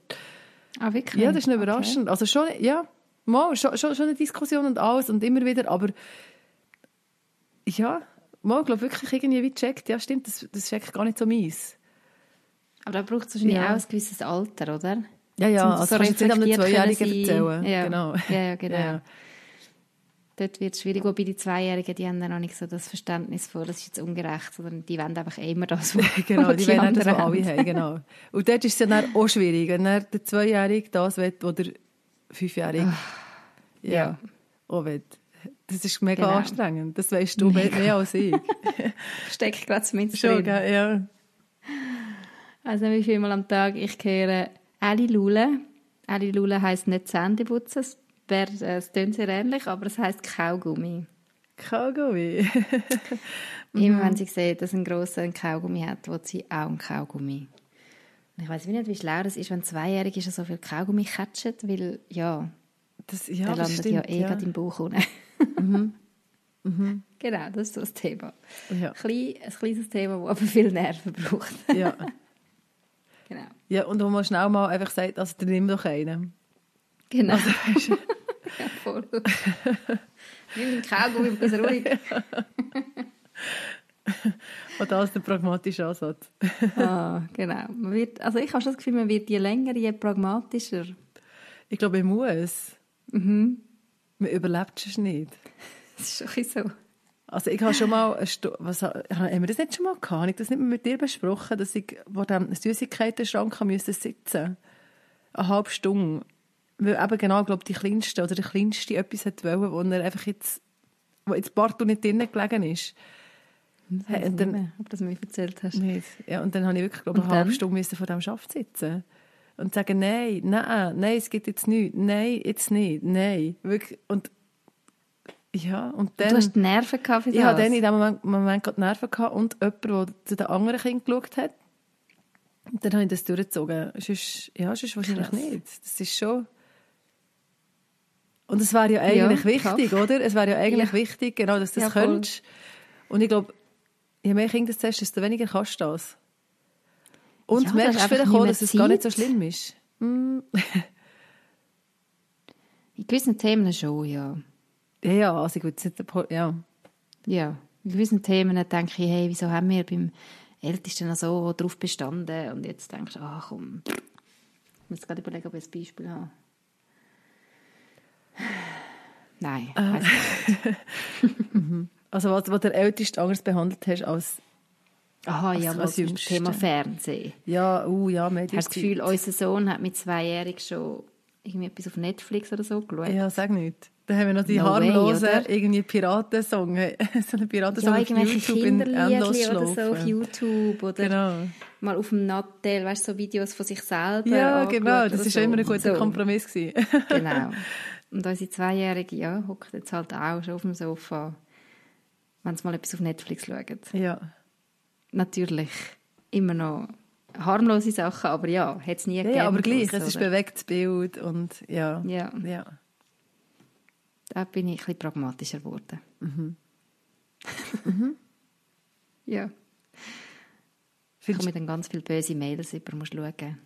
Ah, wirklich?
Ja, das ist nicht überraschend. Okay. Also schon, ja, mal, schon, schon, schon eine Diskussion und alles und immer wieder, aber ja, mal, glaube wirklich irgendwie wie checkt, ja stimmt, das, das ist eigentlich gar nicht so meins.
Aber da braucht es wahrscheinlich ja. auch ein gewisses Alter, oder?
Ja, ja, also so kannst du nicht einem Zweijährigen erzählen.
Ja.
Genau.
Ja, ja, genau. Ja. Dort wird es schwierig, wobei die Zweijährigen, die haben dann noch nicht so das Verständnis vor, das ist jetzt ungerecht, sondern die wollen einfach immer das, *laughs* was
Genau, die, die wollen das, was alle haben, genau. Und dort ist es dann auch schwierig, wenn der Zweijährige das will, oder der Fünfjährige, ja, ja. auch will. Das ist mega genau. anstrengend, das weißt du mega. mehr als ich. *laughs*
Steckt gerade zumindest
Schon, drin. ja.
Also wie viel Mal am Tag ich kehre Ali Lule. Ali Lule heisst nicht Zähneputzen, äh, es klingt sehr ähnlich, aber es heisst Kaugummi.
Kaugummi? *laughs*
Immer wenn sie sieht, dass ein grosser Kaugummi hat, will sie auch einen Kaugummi. Und ich weiß nicht, wie schlau das ist, wenn zweijährig ist, so viel Kaugummi catcht, weil ja,
das, ja,
der landet
stimmt,
ja eh
ja.
im Bauch unten. mhm. *laughs* Mhm. Genau, das ist so das Thema. Ja. Ein, klein, ein kleines Thema, das aber viel Nerven braucht.
ja. *laughs*
Genau.
Ja, und wo man schnell mal einfach sagt, also nimm doch einen.
Genau. Also, weißt du. *laughs* ja, voll. nimm den Kaugummi, bist ruhig.
Und das ist der pragmatische Ansatz. *laughs*
ah, genau. Man wird, also ich habe schon das Gefühl, man wird je länger, je pragmatischer.
Ich glaube, ich muss. Mhm. Man überlebt es nicht. *laughs*
Das ist schon so.
Also ich habe schon mal, was, haben wir das nicht schon mal gehabt? Habe ich das nicht mehr mit dir besprochen, dass ich vor dem Süßigkeiten-Schrank musste sitzen Eine halbe Stunde. Weil eben genau, glaube die Kleinste oder der Kleinste etwas hat wollen, wo er einfach jetzt, wo jetzt partout nicht drinnen gelegen ist.
Hey, und dann, mehr, ob du das mir erzählt hast.
Nicht. Ja, und dann habe ich wirklich, glaube eine halbe Stunde vor dem Schaft sitzen und sagen, nein, nein, nein, es geht jetzt nicht, nein, jetzt nicht, nein. Wirklich. Und ja, und dann...
Du hast Nerven gehabt für
das? Ich hatte dann in dem Moment, Moment gerade Nerven gehabt und jemand, der zu den anderen Kindern geschaut hat. Und dann habe ich das durchgezogen. Sonst, ja, sonst wahrscheinlich Krass. nicht. Das ist schon... Und es wäre ja eigentlich ja, wichtig, krass. oder? Es wäre ja eigentlich ja. wichtig, genau, dass du das ja, könntest. Und ich glaube, je mehr Kinder du hast, desto weniger kannst du das. Und ja, merkst vielleicht auch, dass es gar nicht so schlimm ist. Mm.
In gewissen Themen schon, ja.
Ja, ja, also ich würde ja.
Ja, in gewissen Themen denke ich, hey, wieso haben wir beim Ältesten noch so drauf bestanden? Und jetzt denkst du, ach komm, ich muss gerade überlegen, ob ich ein Beispiel habe. *sighs* Nein,
äh. *laughs* Mhm. Also was, was der Älteste anders behandelt hast als
Aha, ja, was zum Thema Fernsehen.
Ja, uh, ja,
Medien. Hast du das Gefühl, unser Sohn hat mit zweijährig schon irgendwie etwas auf Netflix oder so geschaut?
Ja, sag nicht. Da haben wir noch die no harmlosen way, irgendwie Piratensong, *laughs* so eine Piratensong
ja, auf YouTube in Endlos oder so auf YouTube oder genau. mal auf dem Nattel, weißt du, so Videos von sich selber.
Ja, genau, das war so. immer ein guter so. Kompromiss
genau. *laughs* Und unsere Zweijährige, ja, hockt jetzt halt auch schon auf dem Sofa, wenn sie mal etwas auf Netflix schauen.
Ja.
Natürlich immer noch harmlose Sachen, aber ja, hat es nie
ja,
gegeben.
Ja, aber gleich, es ist bewegtes Bild und ja.
Ja.
ja
da bin ich ein bisschen pragmatischer geworden.
Mhm. *laughs* mhm.
ja. Ich komme dann ganz viele böse Mails über, musst schauen.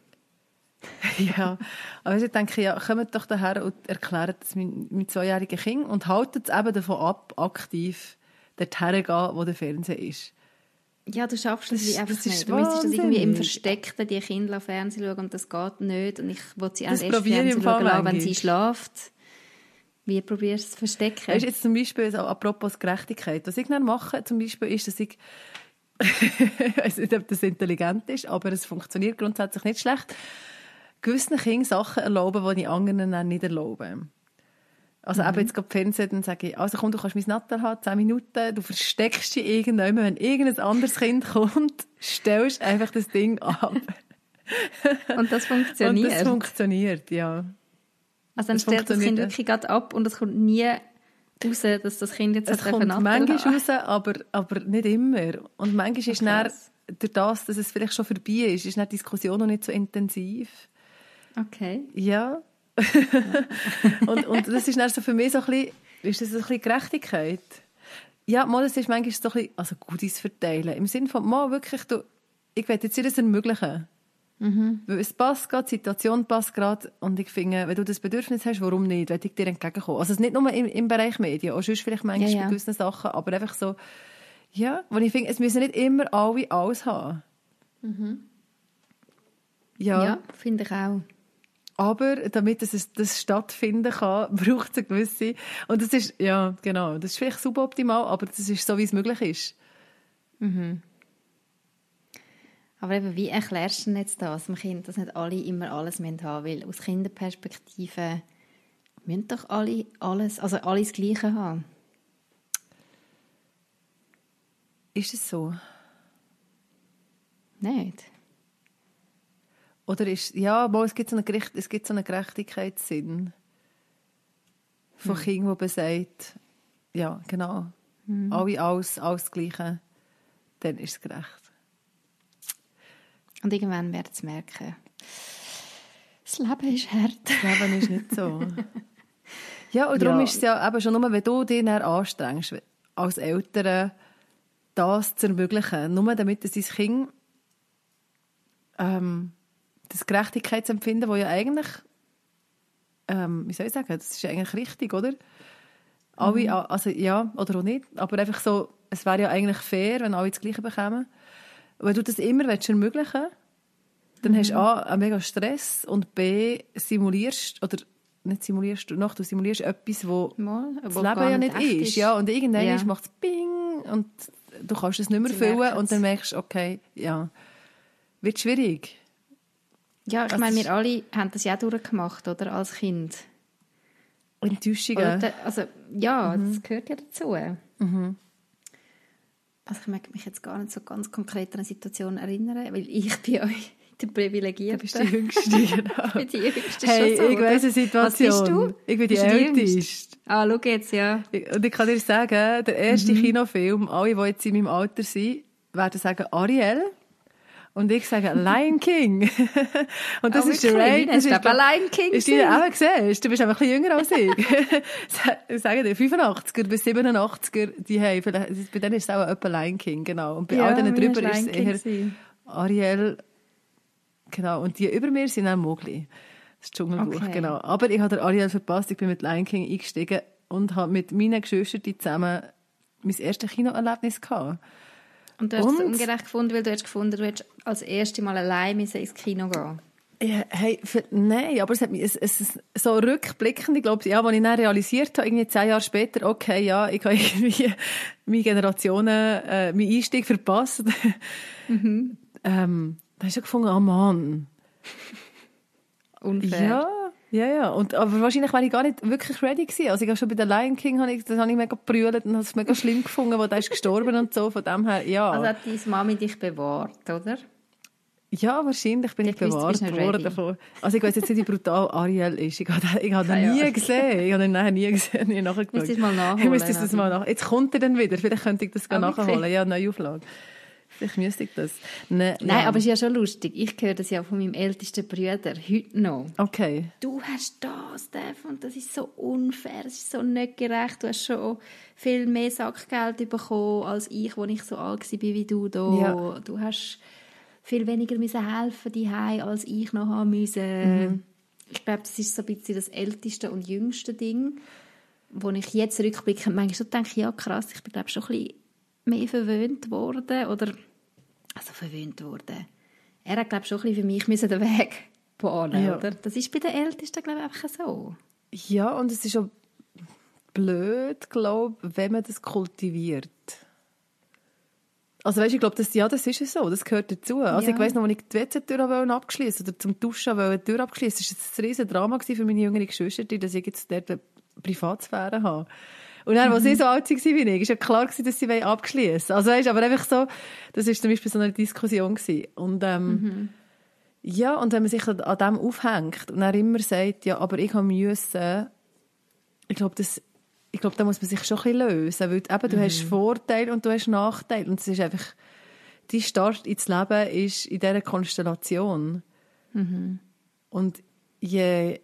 *laughs*
ja, aber ich denke, ja, kommt doch daher und erklärt das mit zweijährigen Kind und haltet es eben davon ab, aktiv dorthin gehen, wo der Fernseher ist.
Ja, du schaffst das, das einfach das nicht. Du müsstest das irgendwie im Versteckten die Kinder auf Fernsehen schauen und das geht nicht. Und ich will sie erst Fernsehen schauen, wenn sie schlaft. Wie probierst du es zu verstecken?
Weißt, jetzt zum Beispiel, also apropos Gerechtigkeit, was ich dann mache, zum Beispiel, ist, dass ich, *laughs* ich weiß nicht, ob das intelligent ist, aber es funktioniert grundsätzlich nicht schlecht, gewissen Kindern Sachen erlauben, die ich anderen dann nicht erlaube. Also mhm. eben jetzt gerade Fernsehen, dann sage ich, also komm, du kannst mein Natter haben, zehn Minuten, du versteckst dich irgendwann, wenn irgendein anderes Kind kommt, stellst einfach das Ding ab. *laughs*
Und das funktioniert?
Und das funktioniert, ja.
Also dann das stellt das Kind wirklich gerade ab und es kommt nie raus, dass das Kind jetzt
es kommt manchmal raus, aber, aber nicht immer. Und manchmal ist dann, durch das, dass es vielleicht schon vorbei ist, ist die Diskussion noch nicht so intensiv.
Okay.
Ja. *laughs* und, und das ist dann so für mich so ein bisschen, ist das ein bisschen Gerechtigkeit. Ja, mal, es ist manchmal so ein bisschen, also Gutes verteilen. Im Sinne von, mal wirklich, du, ich will jetzt dir das ermöglichen. Mhm. Weil es passt gerade, die Situation passt gerade und ich finde, wenn du das Bedürfnis hast, warum nicht, will ich dir entgegenkommen. Also es nicht nur im, im Bereich Medien, auch sonst vielleicht manchmal ja, ja. bei gewissen Sachen, aber einfach so, ja, wo ich finde, es müssen nicht immer alle alles haben.
Mhm.
Ja,
ja finde ich auch.
Aber damit es das stattfinden kann, *laughs* braucht es eine gewisse, und das ist, ja, genau, das ist vielleicht suboptimal, aber das ist so, wie es möglich ist.
Mhm. Aber eben, wie erklärst du denn jetzt das dem Kind, dass nicht alle immer alles haben müssen? Weil aus Kinderperspektive müssen doch alle alles, also alles Gleiche haben.
Ist es so?
Nicht.
Oder ist, ja, mal, es gibt so einen, Gericht, es gibt so einen Gerechtigkeitssinn von hm. Kindern, die sagt, ja, genau, hm. alle alles, alles Gleiche, dann ist es gerecht.
Und irgendwann werden sie merken, das Leben ist hart.
Das Leben ist nicht so. *laughs* ja, und darum ja. ist es ja eben schon nur, wenn du dich anstrengst, als Eltern das zu ermöglichen, nur damit dein Kind ähm, das Gerechtigkeitsempfinden, das ja eigentlich, ähm, wie soll ich sagen, das ist ja eigentlich richtig, oder? Alle, mhm. also ja, oder auch nicht, aber einfach so, es wäre ja eigentlich fair, wenn alle das Gleiche bekommen. Wenn du das immer willst ermöglichen dann mhm. hast du A, einen mega Stress und B, simulierst, oder nicht simulierst du noch, du simulierst etwas, wo Mal, das Leben ja nicht ist. ist. Ja, und irgendwann ja. macht es Bing und du kannst es nicht mehr Sie füllen und dann merkst du, okay, ja, wird schwierig.
Ja, ich meine, wir alle haben das ja durchgemacht, oder, als Kind.
Enttäuschungen.
Oder, also, ja, mhm. das gehört ja dazu. Mhm. Also ich mag mich jetzt gar nicht so ganz konkret an eine Situation erinnern, weil ich bei euch *laughs* die Privilegierte.
Du bist die Jüngste, *laughs* genau.
ich bin die Jüngste
hey,
so,
ich weiss eine Situation. Was bist du? Ich bin die Älteste.
Ah, schau jetzt, ja.
Und ich kann dir sagen, der erste mhm. Kinofilm, alle, die jetzt in meinem Alter sind, werden sagen Ariel. Und ich sage Lion King. *laughs* und das oh, ist der Ray.
Das ist aber Lion King.
Ist die auch gesehen? Du bist einfach ein bisschen jünger als ich. ich sage dir, 85er bis 87er, die haben, bei denen ist es auch etwa Lion King, genau. Und bei ja, all denen drüber ist es eher Ariel, genau. Und die über mir sind auch Mogli. Das Dschungelbuch, okay. genau. Aber ich habe Ariel verpasst, ich bin mit Lion King eingestiegen und habe mit meinen Geschwistern zusammen mein erstes Kinoerlebnis gehabt.
Und du hast und? es ungerecht gefunden, weil du hast gefunden, du hättest als erstes Mal allein ins Kino gehen
ja, hey, für, nein, aber es hat mich, es, es, so rückblickend, ich glaube, ja, als ich dann realisiert habe, irgendwie zehn Jahre später, okay, ja, ich habe *laughs* irgendwie meine Generationen, äh, meinen Einstieg verpasst. Mhm. ähm, da hast du gefunden, oh Mann.
Unfair.
Ja, ja, ja. Und, aber wahrscheinlich wäre ich gar nicht wirklich ready gewesen. Also ich habe schon bei der Lion King, habe ich, das habe ich mega gebrüllt und habe es mega schlimm gefunden, wo der ist gestorben und so. Von dem her, ja.
Also hat deine Mami dich bewahrt, oder?
Ja, wahrscheinlich bin ich, ich bewahrt worden davon. Also ich weiß jetzt nicht, wie brutal Ariel ist. Ich habe, ich habe ihn *laughs* nie gesehen. Ich habe ihn nachher nie gesehen,
mal nachholen.
Ich müsste das mal nach. Jetzt kommt er dann wieder. Vielleicht könnte ich das ah, nachholen. Ja, neue Auflage. *laughs* Vielleicht müsste ich das.
Ne, Nein, ja. aber es ist ja schon lustig. Ich höre das ja von meinem ältesten Bruder heute noch.
Okay.
Du hast das, Steph, und das ist so unfair, es ist so nicht gerecht. Du hast schon viel mehr Sackgeld bekommen als ich, als ich so alt war wie du da. Ja. Du hast viel weniger müssen helfen die als ich noch haben müssen. Mhm. Ich glaube, das ist so ein bisschen das älteste und jüngste Ding, wo ich jetzt rückblickend manchmal so denke, ja krass, ich bin glaube schon ein bisschen mehr verwöhnt worden oder also verwöhnt worden. Er hat glaube schon ein bisschen für mich müssen den Weg bahnen, ja. oder? Das ist bei den Ältesten glaube ich einfach so.
Ja, und es ist auch blöd, glaube wenn man das kultiviert. Also weißt, ich glaube, das, ja, das ist so, das gehört dazu. Also ja. ich weiß noch, als ich die WC-Tür abschließen oder zum Duschen die Tür abschließen, das war ein riesen Drama für meine jüngere Geschwister, dass ich jetzt dort Privatsphäre habe. Und dann, als mhm. sie so alt waren wie ich, ist ja klar gewesen, dass sie abschließen Also weißt, aber einfach so, das war zum Beispiel so eine Diskussion gewesen. Und ähm, mhm. ja, und wenn man sich an dem aufhängt und dann immer sagt, ja, aber ich habe müssen, ich glaube, das ich glaube, da muss man sich schon ein bisschen lösen, weil eben, du mhm. hast Vorteile und du hast Nachteile und es ist einfach, dein Start ins Leben ist in dieser Konstellation. Mhm. Und je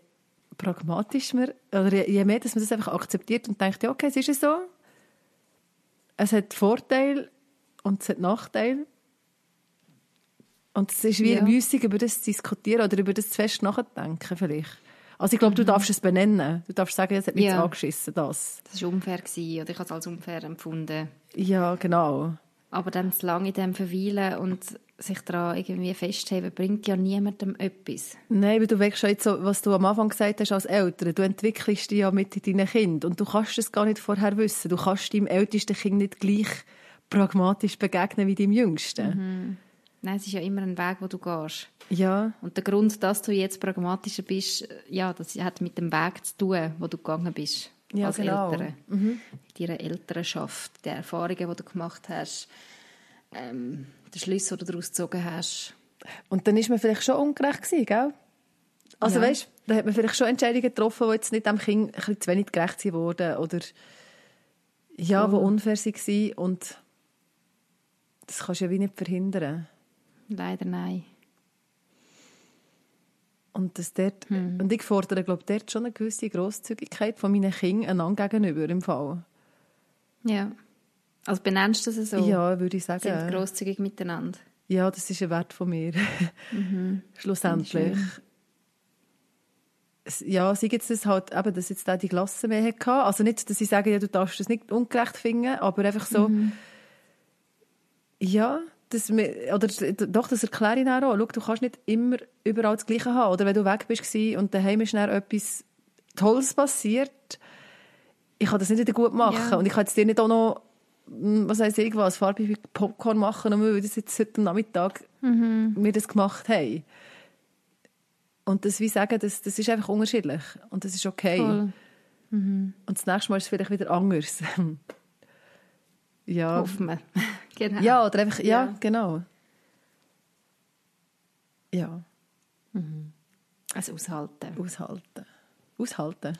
pragmatischer man, oder je mehr, dass man das einfach akzeptiert und denkt, ja, okay, es ist so, es hat Vorteile und es hat Nachteile. Und es ist wie ja. müßig, über das zu diskutieren oder über das zu fest nachzudenken vielleicht. Also ich glaube, du mhm. darfst es benennen. Du darfst sagen, es hat mich ja. angeschissen, das.
Das war unfair gewesen, oder ich habe es als unfair empfunden.
Ja, genau.
Aber dann zu lange in dem verweilen und sich daran irgendwie festheben, bringt ja niemandem etwas.
Nein, weil du wächst jetzt so, was du am Anfang gesagt hast als Eltern, du entwickelst dich ja mit deinen Kindern und du kannst es gar nicht vorher wissen. Du kannst deinem ältesten Kind nicht gleich pragmatisch begegnen wie deinem jüngsten.
Mhm. Nein, es ist ja immer ein Weg, wo du gehst.
Ja.
Und der Grund, dass du jetzt pragmatischer bist, ja, das hat mit dem Weg zu tun, wo du gegangen bist. Ja, als genau. Eltern. Mhm. Deine Elternschaft, die Erfahrungen, die du gemacht hast, ähm, der Schlüssel, den du daraus gezogen hast.
Und dann ist man vielleicht schon ungerecht gewesen, gell? Also ja. weißt, da hat man vielleicht schon Entscheidungen getroffen, die jetzt nicht dem Kind ein bisschen zu wenig gerecht wurden oder ja, oh. die unfair waren und das kannst du ja wie nicht verhindern.
Leider nein.
Und, das dort, hm. und ich fordere, glaube dort schon eine gewisse Grosszügigkeit von meinen Kindern einander gegenüber im Fall.
Ja. Also benennst du das so?
Ja, würde ich sagen.
Sind grosszügig miteinander?
Ja, das ist ein Wert von mir. Mhm. *laughs* Schlussendlich. Ja, sei jetzt das halt, eben, dass jetzt da die Klasse mehr hatte. Also nicht, dass ich sage, ja, du darfst das nicht ungerecht finden, aber einfach so, mhm. ja, das, oder doch, das erkläre ich dann auch. Schau, du kannst nicht immer überall das Gleiche haben. Oder wenn du weg bist und daheim ist dann etwas Tolles passiert, ich kann das nicht wieder gut machen. Ja. Und ich kann jetzt dir nicht auch noch, hm, was heisst irgendwas, Farbe Popcorn machen, nur weil wir das jetzt heute Nachmittag mhm. wir das gemacht haben. Und das wie sagen, das, das ist einfach unterschiedlich. Und das ist okay. Mhm. Und das nächste Mal ist es vielleicht wieder anders. *laughs*
ja. Hoffen wir.
Genau. Ja, oder einfach, ja, ja genau. Ja.
Mhm. Also aushalten.
Aushalten. Aushalten.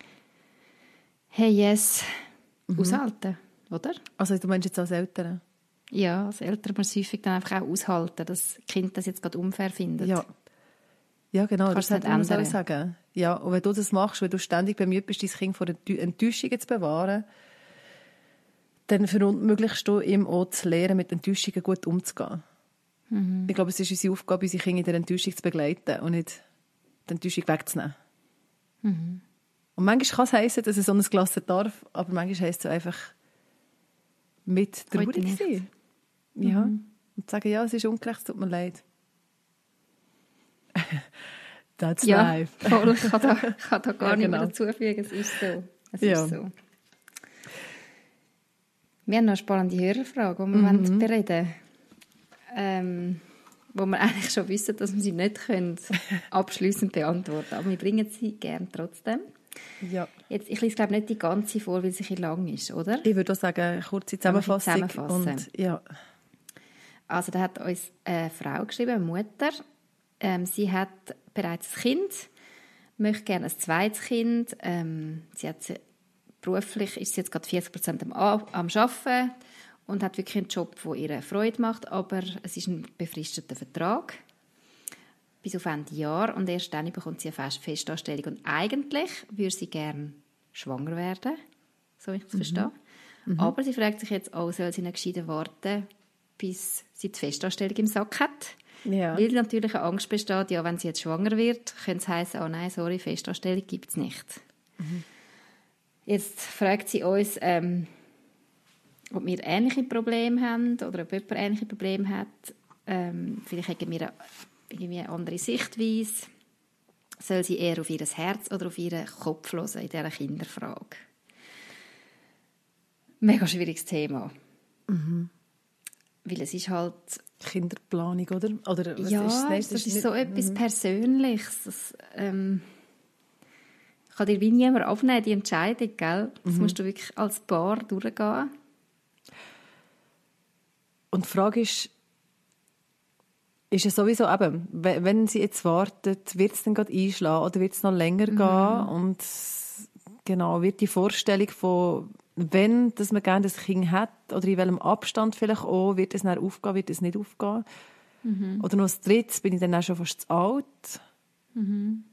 Hey, yes. Mhm. Aushalten, oder?
Also du meinst jetzt als Eltern?
Ja, als Eltern muss häufig dann einfach auch aushalten, dass das Kind das jetzt gerade unfair findet.
Ja. Ja, genau, Kannst das hätte man sagen. Ja, und wenn du das machst, wenn du ständig bemüht bist, dein Kind vor Enttäuschungen zu bewahren, dann verunmöglichst du ihm auch zu lernen, mit Enttäuschungen gut umzugehen. Mhm. Ich glaube, es ist unsere Aufgabe, unsere Kinder in der Enttäuschung zu begleiten und nicht die Enttäuschung wegzunehmen. Mhm. Und manchmal kann es heissen, dass es so ein Glas darf, aber manchmal heisst es einfach mit traurig sein. Ja. Mhm. Und sagen, ja, es ist ungerecht, es tut mir leid. *laughs* That's
ja,
life.
Voll, ich kann da, *laughs* kann da gar ja, genau. nicht mehr dazufügen, es ist so. Es ja. ist so. Wir haben noch eine spannende Hörerfrage, die wir mhm. bereden ähm, wo wir *laughs* eigentlich schon wissen, dass wir sie nicht können *laughs* abschließend beantworten können. Aber wir bringen sie gerne trotzdem.
Ja.
Jetzt, ich lese glaube nicht die ganze vor, weil sie ein lang ist, oder?
Ich würde auch sagen, kurze Zusammenfassung.
Und,
ja.
Also da hat uns eine Frau geschrieben, eine Mutter. Ähm, sie hat bereits ein Kind, möchte gerne ein zweites Kind. Ähm, sie hat beruflich ist sie jetzt gerade 40 Prozent am, am Arbeiten und hat wirklich einen Job, der ihr Freude macht, aber es ist ein befristeter Vertrag bis auf Ende Jahr und erst dann bekommt sie eine Festanstellung und eigentlich würde sie gerne schwanger werden, so ich es mhm. verstehe. Mhm. Aber sie fragt sich jetzt auch, soll sie nicht gescheiter warten, bis sie die Festanstellung im Sack hat? Ja. Weil natürlich eine Angst besteht, ja, wenn sie jetzt schwanger wird, könnte es heißen, oh nein, sorry, Festanstellung gibt es nicht. Mhm. Jetzt fragt sie uns, ähm, ob wir ähnliche Probleme haben oder ob jemand ähnliche Probleme hat. Ähm, vielleicht haben wir eine, irgendwie eine andere Sichtweise. Soll sie eher auf ihr Herz oder auf ihren Kopf hören in dieser Kinderfrage? Mega schwieriges Thema. Mhm. Weil es ist halt...
Kinderplanung, oder? oder
ja, ist das, das ist, ist so etwas mhm. Persönliches. Das, ähm, kann dir wie niemand abnehmen, die Entscheidung, gell? Das mhm. musst du wirklich als Paar durchgehen.
Und die Frage ist, ist es sowieso eben, wenn sie jetzt wartet, wird es dann gerade einschlagen oder wird es noch länger mhm. gehen? Und genau, wird die Vorstellung von, wenn dass man gerne das Kind hat oder in welchem Abstand vielleicht auch, wird es dann aufgehen, wird es nicht aufgehen? Mhm. Oder noch als drittes bin ich dann auch schon fast zu alt. Mhm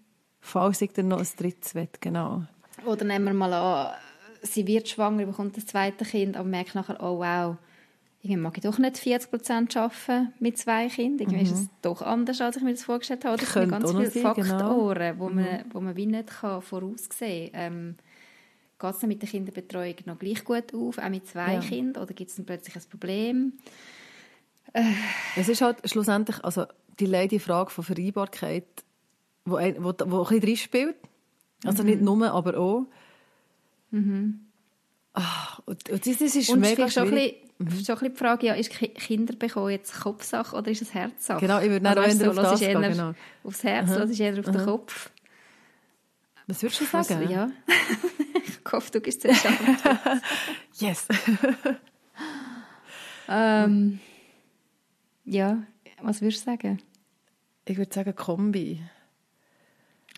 falls ich dann noch ein drittes will, genau.
Oder nehmen wir mal an, sie wird schwanger, bekommt das zweite Kind, aber merkt nachher, oh wow, irgendwie mag ich doch nicht 40 Prozent arbeiten mit zwei Kindern. Irgendwie mhm. ist es doch anders, als ich mir das vorgestellt habe. Das sind ganz viele sein, genau. Faktoren, genau. wo, man, mhm. wo man wie nicht kann voraussehen kann. Ähm, Geht es mit der Kinderbetreuung noch gleich gut auf, auch mit zwei ja. Kindern, oder gibt es dann plötzlich ein Problem?
Äh. Es ist halt schlussendlich, also die leidige Frage von Vereinbarkeit wo, ein, wo, wo ein bisschen drin spielt. Also mhm. nicht nur, aber auch. Mhm. Ach, und, und das, das ist und mega
schon schwierig. Ein bisschen, mhm. schon ein bisschen die Frage, ja, ist Kinder bekommen jetzt Kopfsache oder ist es Herzsache?
Genau, ich würde also, auch
eher
auf das gehen, genau.
Aufs Herz, mhm. ist eher auf den Kopf.
Was würdest du sagen?
Was, ja. *laughs* ich hoffe, du gehst zuerst *laughs*
Yes. *laughs*
ähm, ja, was würdest du sagen?
Ich würde sagen Kombi.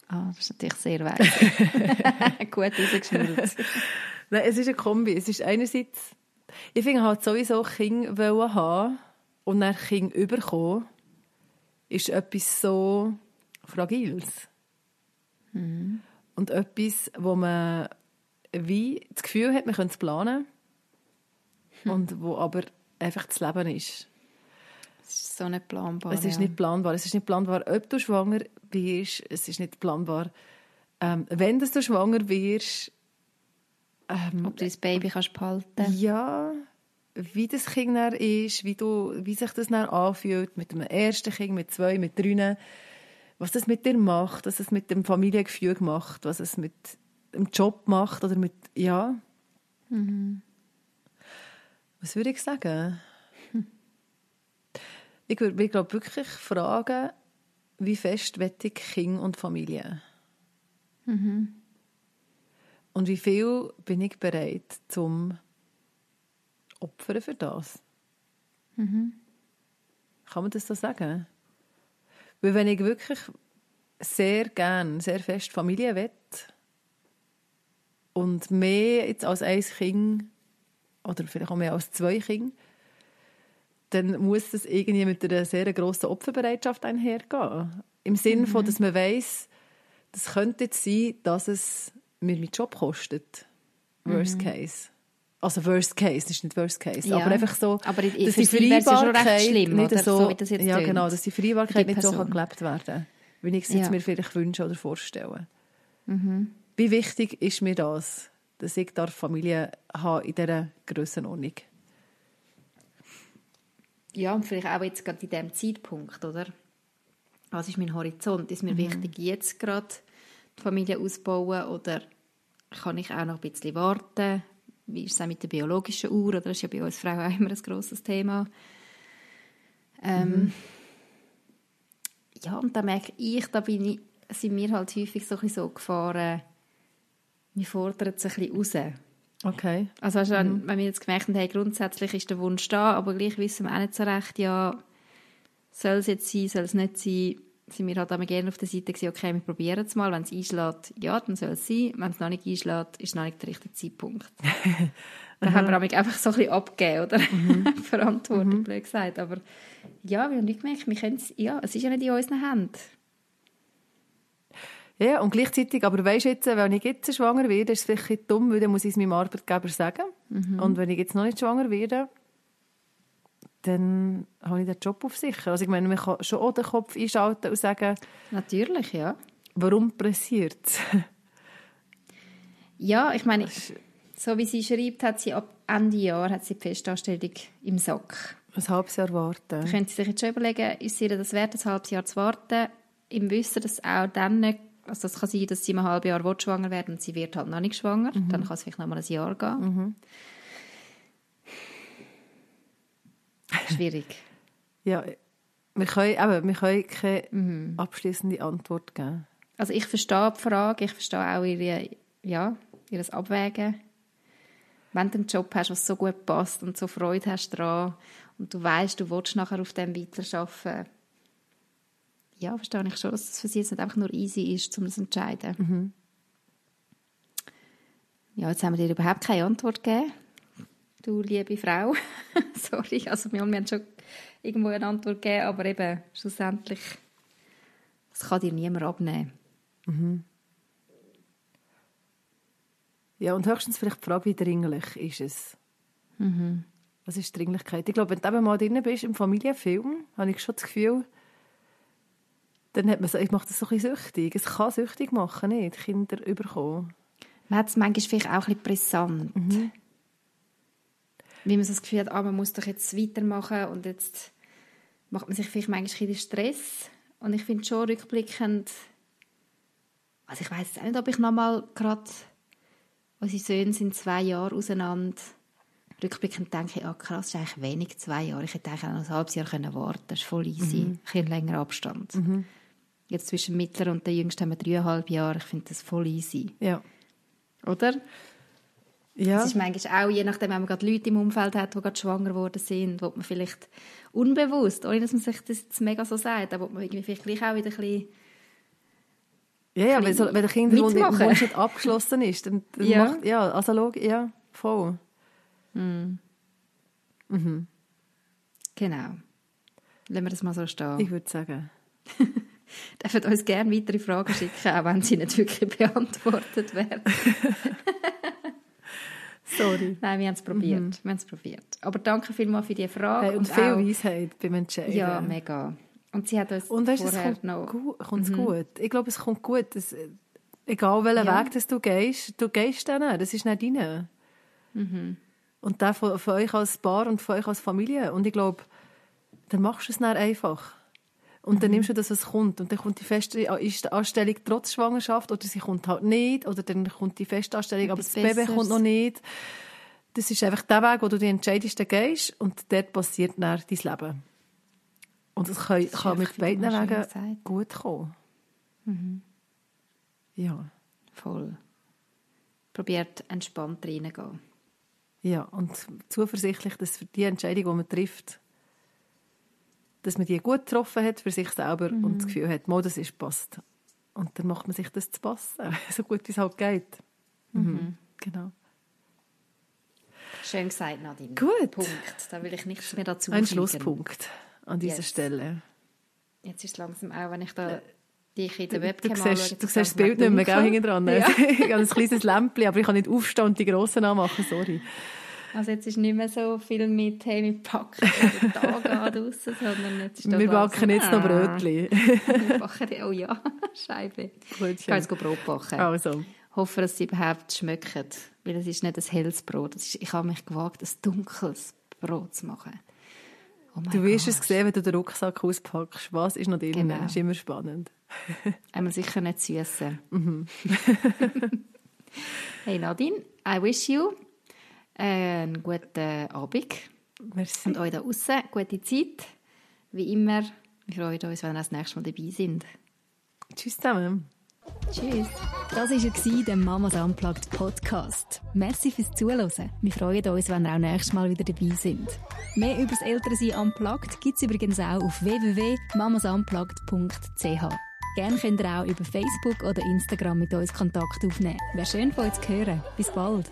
Ah, das ist natürlich sehr weit. *laughs* Gut rausgeschnurrt.
Nein, es ist eine Kombi. Es ist einerseits, ich finde halt sowieso Kinder haben und dann Kinder überkommen, ist etwas so Fragiles. Mhm. Und etwas, wo man wie das Gefühl hat, man könnte es planen hm. und wo aber einfach das Leben ist.
Es ist so nicht planbar.
Es ist ja. nicht planbar. Es ist nicht planbar, ob du schwanger wirst. Es ist nicht planbar, ähm, wenn du schwanger wirst.
Ähm, ob du das Baby kannst behalten
Ja, wie das Kind dann ist, wie, du, wie sich das dann anfühlt mit dem ersten Kind, mit zwei, mit drei. Was das mit dir macht, was es mit dem Familiengefühl macht, was es mit dem Job macht oder mit, ja. Mhm. Was würde ich sagen? Ich würde mich glaub, wirklich fragen, wie fest wette ich Kind und Familie? Mhm. Und wie viel bin ich bereit zum opfern für das? Mhm. Kann man das so sagen? Weil wenn ich wirklich sehr gern, sehr fest Familie wette und mehr jetzt als ein Kind oder vielleicht auch mehr als zwei Kinder, dann muss das irgendwie mit einer sehr grossen Opferbereitschaft einhergehen. Im Sinne mhm. von, dass man weiß, das könnte jetzt sein, dass es mir meinen Job kostet. Worst mhm. case. Also Worst Case, das ist nicht Worst Case, ja. aber einfach so,
aber ich, dass die Vereinbarkeit schlimm,
nicht so, so das ja genau, dass die Vereinbarkeit die nicht so kann gelebt werden, wie ich es ja. mir vielleicht wünsche oder vorstelle. Mhm. Wie wichtig ist mir das, dass ich da Familie habe in dieser Grössenordnung?
Ja, und vielleicht auch jetzt gerade in diesem Zeitpunkt, oder? Was ist mein Horizont? Ist mir mhm. wichtig, jetzt gerade die Familie auszubauen oder kann ich auch noch ein bisschen warten? Wie ist es auch mit der biologischen Uhr? Oder das ist ja bei uns Frauen auch immer ein grosses Thema. Ähm, mhm. Ja, und da merke ich, da bin ich, sind wir halt häufig so, so gefahren, wir fordern es ein bisschen raus.
Okay.
Also weißt, wenn, mhm. wenn wir jetzt gemerkt haben, hey, grundsätzlich ist der Wunsch da, aber gleich wissen wir auch nicht so recht, ja, soll es jetzt sein, soll es nicht sein, sind wir halt gerne auf der Seite gewesen, okay, wir probieren es mal, wenn es einschlägt, ja, dann soll es sein, wenn es noch nicht einschlägt, ist noch nicht der richtige Zeitpunkt. *laughs* dann haben wir einfach so ein bisschen abgegeben, oder? Mhm. *laughs* Verantwortung, mhm. blöd gesagt, aber ja, wir haben nicht gemerkt, wir können ja, es ist ja nicht in unseren Händen.
Ja, und gleichzeitig, aber weisst jetzt, wenn ich jetzt schwanger werde, ist es vielleicht dumm, weil dann muss ich es meinem Arbeitgeber sagen. Mhm. Und wenn ich jetzt noch nicht schwanger werde, dann habe ich den Job auf sich. Also ich meine, man kann schon auch den Kopf einschalten und sagen...
Natürlich, ja.
Warum pressiert es?
ja, ich meine, so wie sie schreibt, hat sie ab Ende Jahr hat sie die Festanstellung im Sack.
Ein halbes Jahr warten. Da
können Sie sich jetzt schon überlegen, ist ihr das wert, ein halbes Jahr zu warten, im Wissen, dass auch dann nicht also das kann sein, dass sie einem halben Jahr schwanger werden und sie wird halt noch nicht schwanger. Mhm. Dann kann es vielleicht noch mal ein Jahr gehen. Mhm. *laughs* Schwierig.
ja, wir können, eben, wir können keine mhm. abschließende Antwort geben.
Also ich verstehe die Frage, ich verstehe auch ihre, ja, ihr Abwägen. Wenn du einen Job hast, was so gut passt und so Freude hast daran und du weißt, du willst nachher auf dem weiterarbeiten, ja, verstehe ich schon, dass es für sie jetzt nicht einfach nur easy ist, um das zu entscheiden. Mhm. Ja, jetzt haben wir dir überhaupt keine Antwort gegeben. Du liebe Frau. *laughs* Sorry, also wir haben schon irgendwo eine Antwort gegeben, aber eben schlussendlich, das kann dir niemand abnehmen. Mhm.
Ja, und höchstens vielleicht die Frage, wie dringlich ist es? Mhm. Was ist Dringlichkeit? Ich glaube, wenn du eben mal drin bist im Familienfilm, habe ich schon das Gefühl, dann hat man so, ich mache das so ein bisschen süchtig. Es kann süchtig machen, nicht? Kinder überkommen.
Man hat es manchmal vielleicht auch ein bisschen brisant. Mhm. Wie man so das Gefühl hat, ah, man muss doch jetzt weitermachen und jetzt macht man sich vielleicht manchmal ein Stress. Und ich finde schon rückblickend, also ich weiß nicht, ob ich nochmal gerade, unsere Söhne sind zwei Jahre auseinander, rückblickend denke ich, ah krass, das ist eigentlich wenig, zwei Jahre. Ich hätte eigentlich noch ein halbes Jahr können warten Das ist voll easy. Mhm. Ein bisschen länger Abstand. Mhm. Jetzt zwischen Mittler und der Jüngsten haben wir dreieinhalb Jahre. Ich finde das voll easy.
Ja.
Oder? Ja. Es ist manchmal auch, je nachdem, wenn man gerade Leute im Umfeld hat, die gerade schwanger geworden sind, wo man vielleicht unbewusst, ohne dass man sich das jetzt mega so sagt, aber wo man irgendwie vielleicht gleich auch wieder ein bisschen
ja, ja, wenn, so, wenn der Kinderwunsch nicht abgeschlossen ist, dann, dann ja. macht, ja, also log, ja, voll.
Mm. Mhm. Genau. Lassen wir das mal so stehen.
Ich würde sagen. *laughs* *laughs*
Dürfen uns gerne weitere Fragen schicken, auch wenn sie nicht wirklich *laughs* beantwortet werden. *laughs*
Sorry.
Nein, wir haben es probiert. Mhm. Wir haben es probiert. Aber danke vielmals für diese Frage.
Hey, und, und viel auch, Weisheit beim Entscheiden.
Ja, mega. Und sie hat uns
und weißt, vorher es kommt noch... Gut, kommt's mhm. gut. Ich glaube, es kommt gut. Es, egal welchen ja. Weg dass du gehst, du gehst dann. Das ist nicht deine. Mhm. Und der von, von euch als Paar und von euch als Familie. Und ich glaube, dann machst du es dann einfach. Und dann mhm. nimmst du das, was kommt. Und dann kommt die feste Anstellung trotz Schwangerschaft oder sie kommt halt nicht. Oder dann kommt die Festanstellung, aber das Baby kommt noch nicht. Das ist einfach der Weg, wo du die entscheidest, gehst. Und dort passiert dann dein Leben. Und es kann, kann mit beiden Wegen gut kommen. Mhm. Ja.
Voll. Probiert entspannt reingehen.
Ja, und zuversichtlich, dass für die Entscheidung, die man trifft, dass man die gut getroffen hat für sich selber mhm. und das Gefühl hat, mal, das ist passt. Und dann macht man sich das zu passen, *laughs* so gut wie es halt geht. Mhm. mhm. Genau.
Schön gesagt, Nadine.
Gut.
Punkt. Da will ich nichts mehr dazu
Ein Schlusspunkt an dieser yes. Stelle.
Jetzt ist es langsam auch, wenn ich da dich in der
Webcam Du, siehst, du siehst das Bild nicht mehr, gell, hinten dran. Ja. *laughs* ich habe ein kleines Lämpchen, aber ich kann nicht aufstehen und die grossen anmachen, sorry.
Also jetzt ist nicht mehr so viel mit, hey, wir packen den Tag an *laughs* draussen, sondern jetzt ist
Wir backen jetzt noch Brötchen. *laughs*
wir backen, oh ja, *laughs* Scheibe.
Brötchen.
Ich kann jetzt Brot backen.
Also.
Hoffe, dass sie überhaupt schmecken, weil es ist nicht ein helles Brot. Ist, ich habe mich gewagt, ein dunkles Brot zu machen.
Oh du wirst es sehen, wenn du den Rucksack auspackst. Was ist noch drin? Genau. Das ist immer spannend.
Einmal sicher nicht süßen. Mhm. hey Nadine, I wish you einen guten Abend.
Merci.
Und euch da draußen gute Zeit. Wie immer, wir freuen uns, wenn ihr das nächste Mal dabei sind.
Tschüss zusammen.
Tschüss.
Das war der Mamas Unplugged Podcast. Merci fürs Zuhören. Wir freuen uns, wenn ihr auch nächstes Mal wieder dabei sind. Mehr über das Elternsein Unplugged gibt es übrigens auch auf www.mamasunplugged.ch. Gerne könnt ihr auch über Facebook oder Instagram mit uns Kontakt aufnehmen. Wäre schön von euch zu hören. Bis bald.